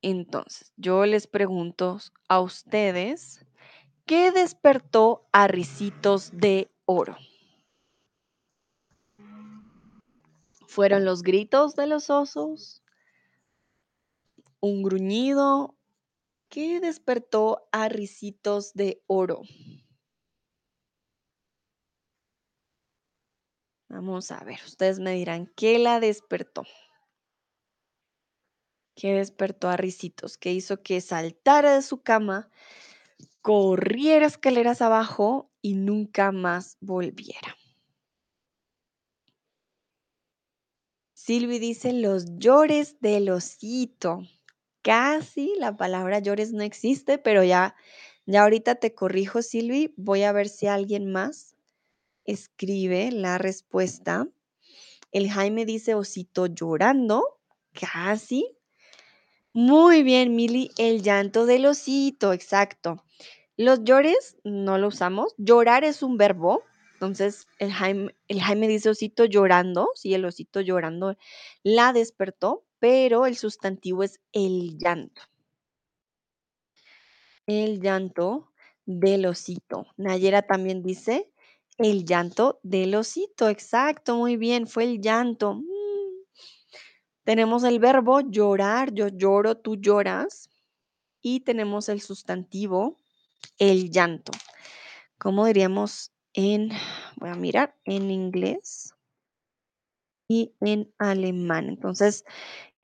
Entonces, yo les pregunto a ustedes, ¿qué despertó a Ricitos de Oro? ¿Fueron los gritos de los osos? ¿Un gruñido? ¿Qué despertó a Ricitos de Oro? Vamos a ver, ustedes me dirán, ¿qué la despertó? ¿Qué despertó a Ricitos? ¿Qué hizo que saltara de su cama, corriera escaleras abajo y nunca más volviera? Silvi dice los llores del osito. Casi la palabra llores no existe, pero ya, ya ahorita te corrijo, Silvi. Voy a ver si alguien más escribe la respuesta. El Jaime dice osito llorando. Casi. Muy bien, Mili, el llanto del osito, exacto. Los llores no lo usamos. Llorar es un verbo. Entonces, el Jaime, dice osito llorando. Sí, el osito llorando la despertó, pero el sustantivo es el llanto. El llanto del osito. Nayera también dice el llanto del osito. Exacto, muy bien, fue el llanto. Mm. Tenemos el verbo llorar, yo lloro, tú lloras. Y tenemos el sustantivo, el llanto. ¿Cómo diríamos voy a mirar, en inglés y en alemán? Entonces,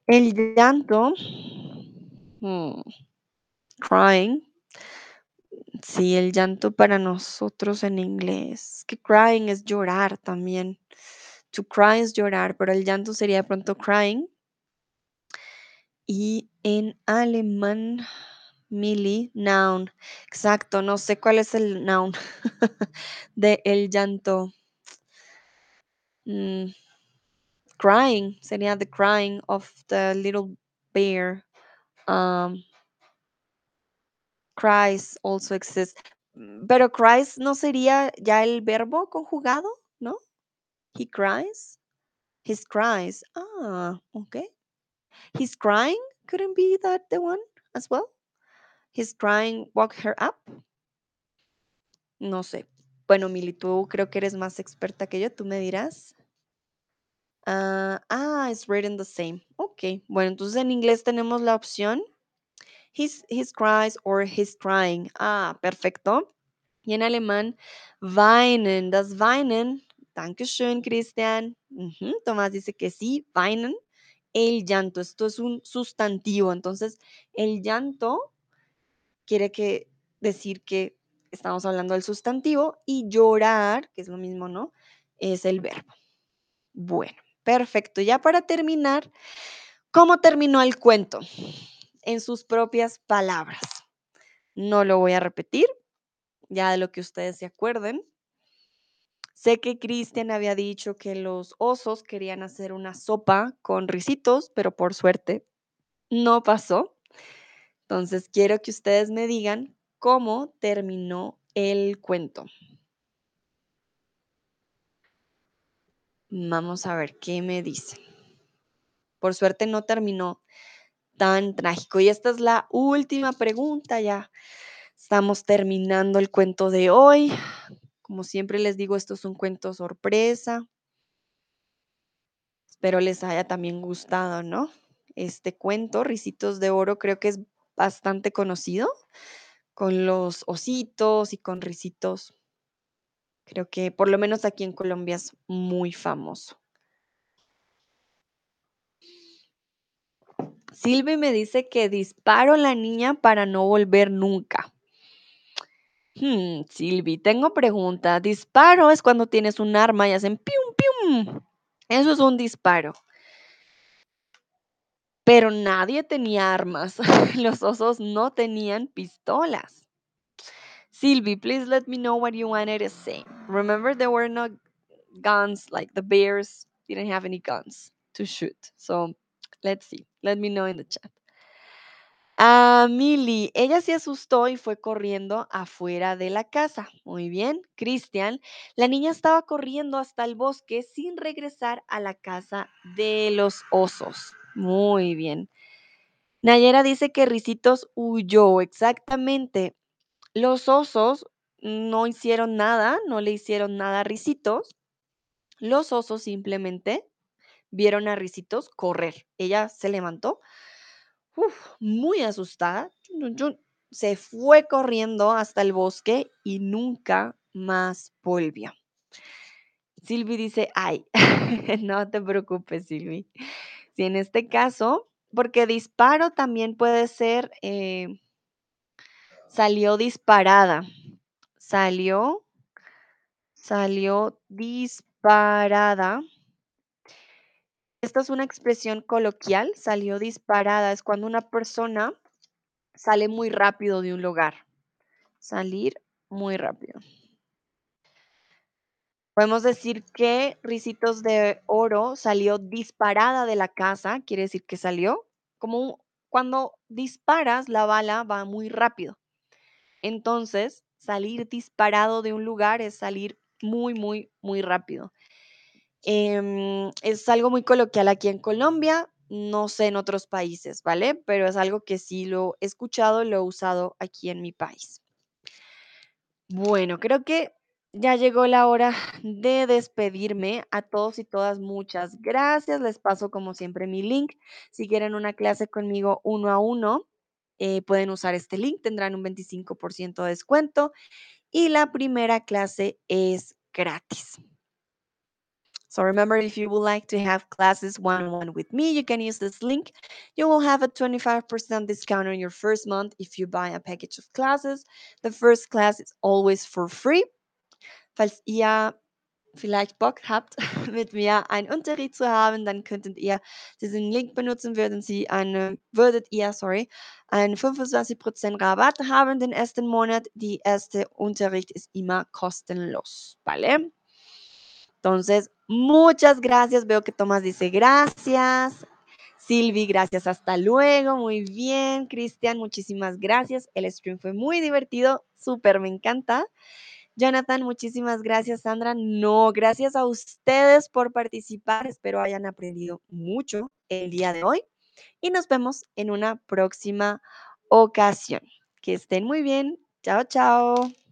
el llanto, hmm, crying, sí, el llanto para nosotros en inglés, que crying es llorar también. To cry es llorar, pero el llanto sería de pronto crying. Y en alemán, Mili, noun. Exacto, no sé cuál es el noun de el llanto. Mm, crying sería the crying of the little bear. Um, cries also exists. Mm, Pero cries no sería ya el verbo conjugado, ¿no? He cries. His cries. Ah, okay. He's crying. Couldn't be that the one as well. He's crying. Walk her up. No sé. Bueno, Mili, tú creo que eres más experta que yo. Tú me dirás. Ah, ah, it's written the same. Ok. Bueno, entonces en inglés tenemos la opción his, his cries or his crying. Ah, perfecto. Y en alemán, weinen. Das weinen. Dankeschön, Christian. Ujú, Tomás dice que sí, weinen. El llanto. Esto es un sustantivo. Entonces, el llanto quiere que decir que estamos hablando del sustantivo y llorar, que es lo mismo, ¿no? Es el verbo. Bueno, perfecto. Ya para terminar, ¿cómo terminó el cuento? En sus propias palabras. No lo voy a repetir, ya de lo que ustedes se acuerden. Sé que Cristian había dicho que los osos querían hacer una sopa con risitos, pero por suerte no pasó. Entonces quiero que ustedes me digan cómo terminó el cuento. Vamos a ver qué me dicen. Por suerte no terminó tan trágico. Y esta es la última pregunta ya. Estamos terminando el cuento de hoy. Como siempre les digo, esto es un cuento sorpresa. Espero les haya también gustado, ¿no? Este cuento, Ricitos de Oro, creo que es bastante conocido con los ositos y con risitos. Creo que por lo menos aquí en Colombia es muy famoso. Silvi me dice que disparo la niña para no volver nunca. Hmm, Silvi, tengo pregunta. Disparo es cuando tienes un arma y hacen pium, pium. Eso es un disparo. Pero nadie tenía armas. Los osos no tenían pistolas. Silvi, please let me know what you wanted to say. Remember, there were no guns, like the bears didn't have any guns to shoot. So let's see. Let me know in the chat. Ah, Mili, ella se asustó y fue corriendo afuera de la casa. Muy bien. Cristian, la niña estaba corriendo hasta el bosque sin regresar a la casa de los osos. Muy bien. Nayera dice que Ricitos huyó, exactamente. Los osos no hicieron nada, no le hicieron nada a Ricitos. Los osos simplemente vieron a Ricitos correr. Ella se levantó, muy asustada, se fue corriendo hasta el bosque y nunca más volvió. Silvi dice, ay, no te preocupes, Silvi. Si en este caso, porque disparo también puede ser, eh, salió disparada, salió, salió disparada. Esta es una expresión coloquial, salió disparada, es cuando una persona sale muy rápido de un lugar. Salir muy rápido. Podemos decir que Ricitos de Oro salió disparada de la casa, quiere decir que salió como cuando disparas, la bala va muy rápido. Entonces, salir disparado de un lugar es salir muy, muy, muy rápido. Em, es algo muy coloquial aquí en Colombia, no sé en otros países, ¿vale? Pero es algo que sí lo he escuchado, lo he usado aquí en mi país. Bueno, creo que ya llegó la hora de despedirme. A todos y todas, muchas gracias. Les paso como siempre mi link. Si quieren una clase conmigo uno a uno, eh, pueden usar este link, tendrán un 25% de descuento y la primera clase es gratis. So remember, if you would like to have classes one-on-one with me, you can use this link. You will have a 25% discount on your first month if you buy a package of classes. The first class is always for free. Falls ihr vielleicht Bock habt, mit mir einen Unterricht zu haben, dann könntet ihr diesen Link benutzen, würden Sie eine, würdet ihr, sorry, einen 25% Rabatt haben den ersten Monat. Die erste Unterricht ist immer kostenlos, ¿vale? Entonces, muchas gracias. Veo que Tomás dice gracias. Silvi, gracias, hasta luego. Muy bien. Cristian, muchísimas gracias. El stream fue muy divertido. Súper, me encanta. Jonathan, muchísimas gracias. Sandra, no, gracias a ustedes por participar. Espero hayan aprendido mucho el día de hoy y nos vemos en una próxima ocasión. Que estén muy bien. Chao, chao.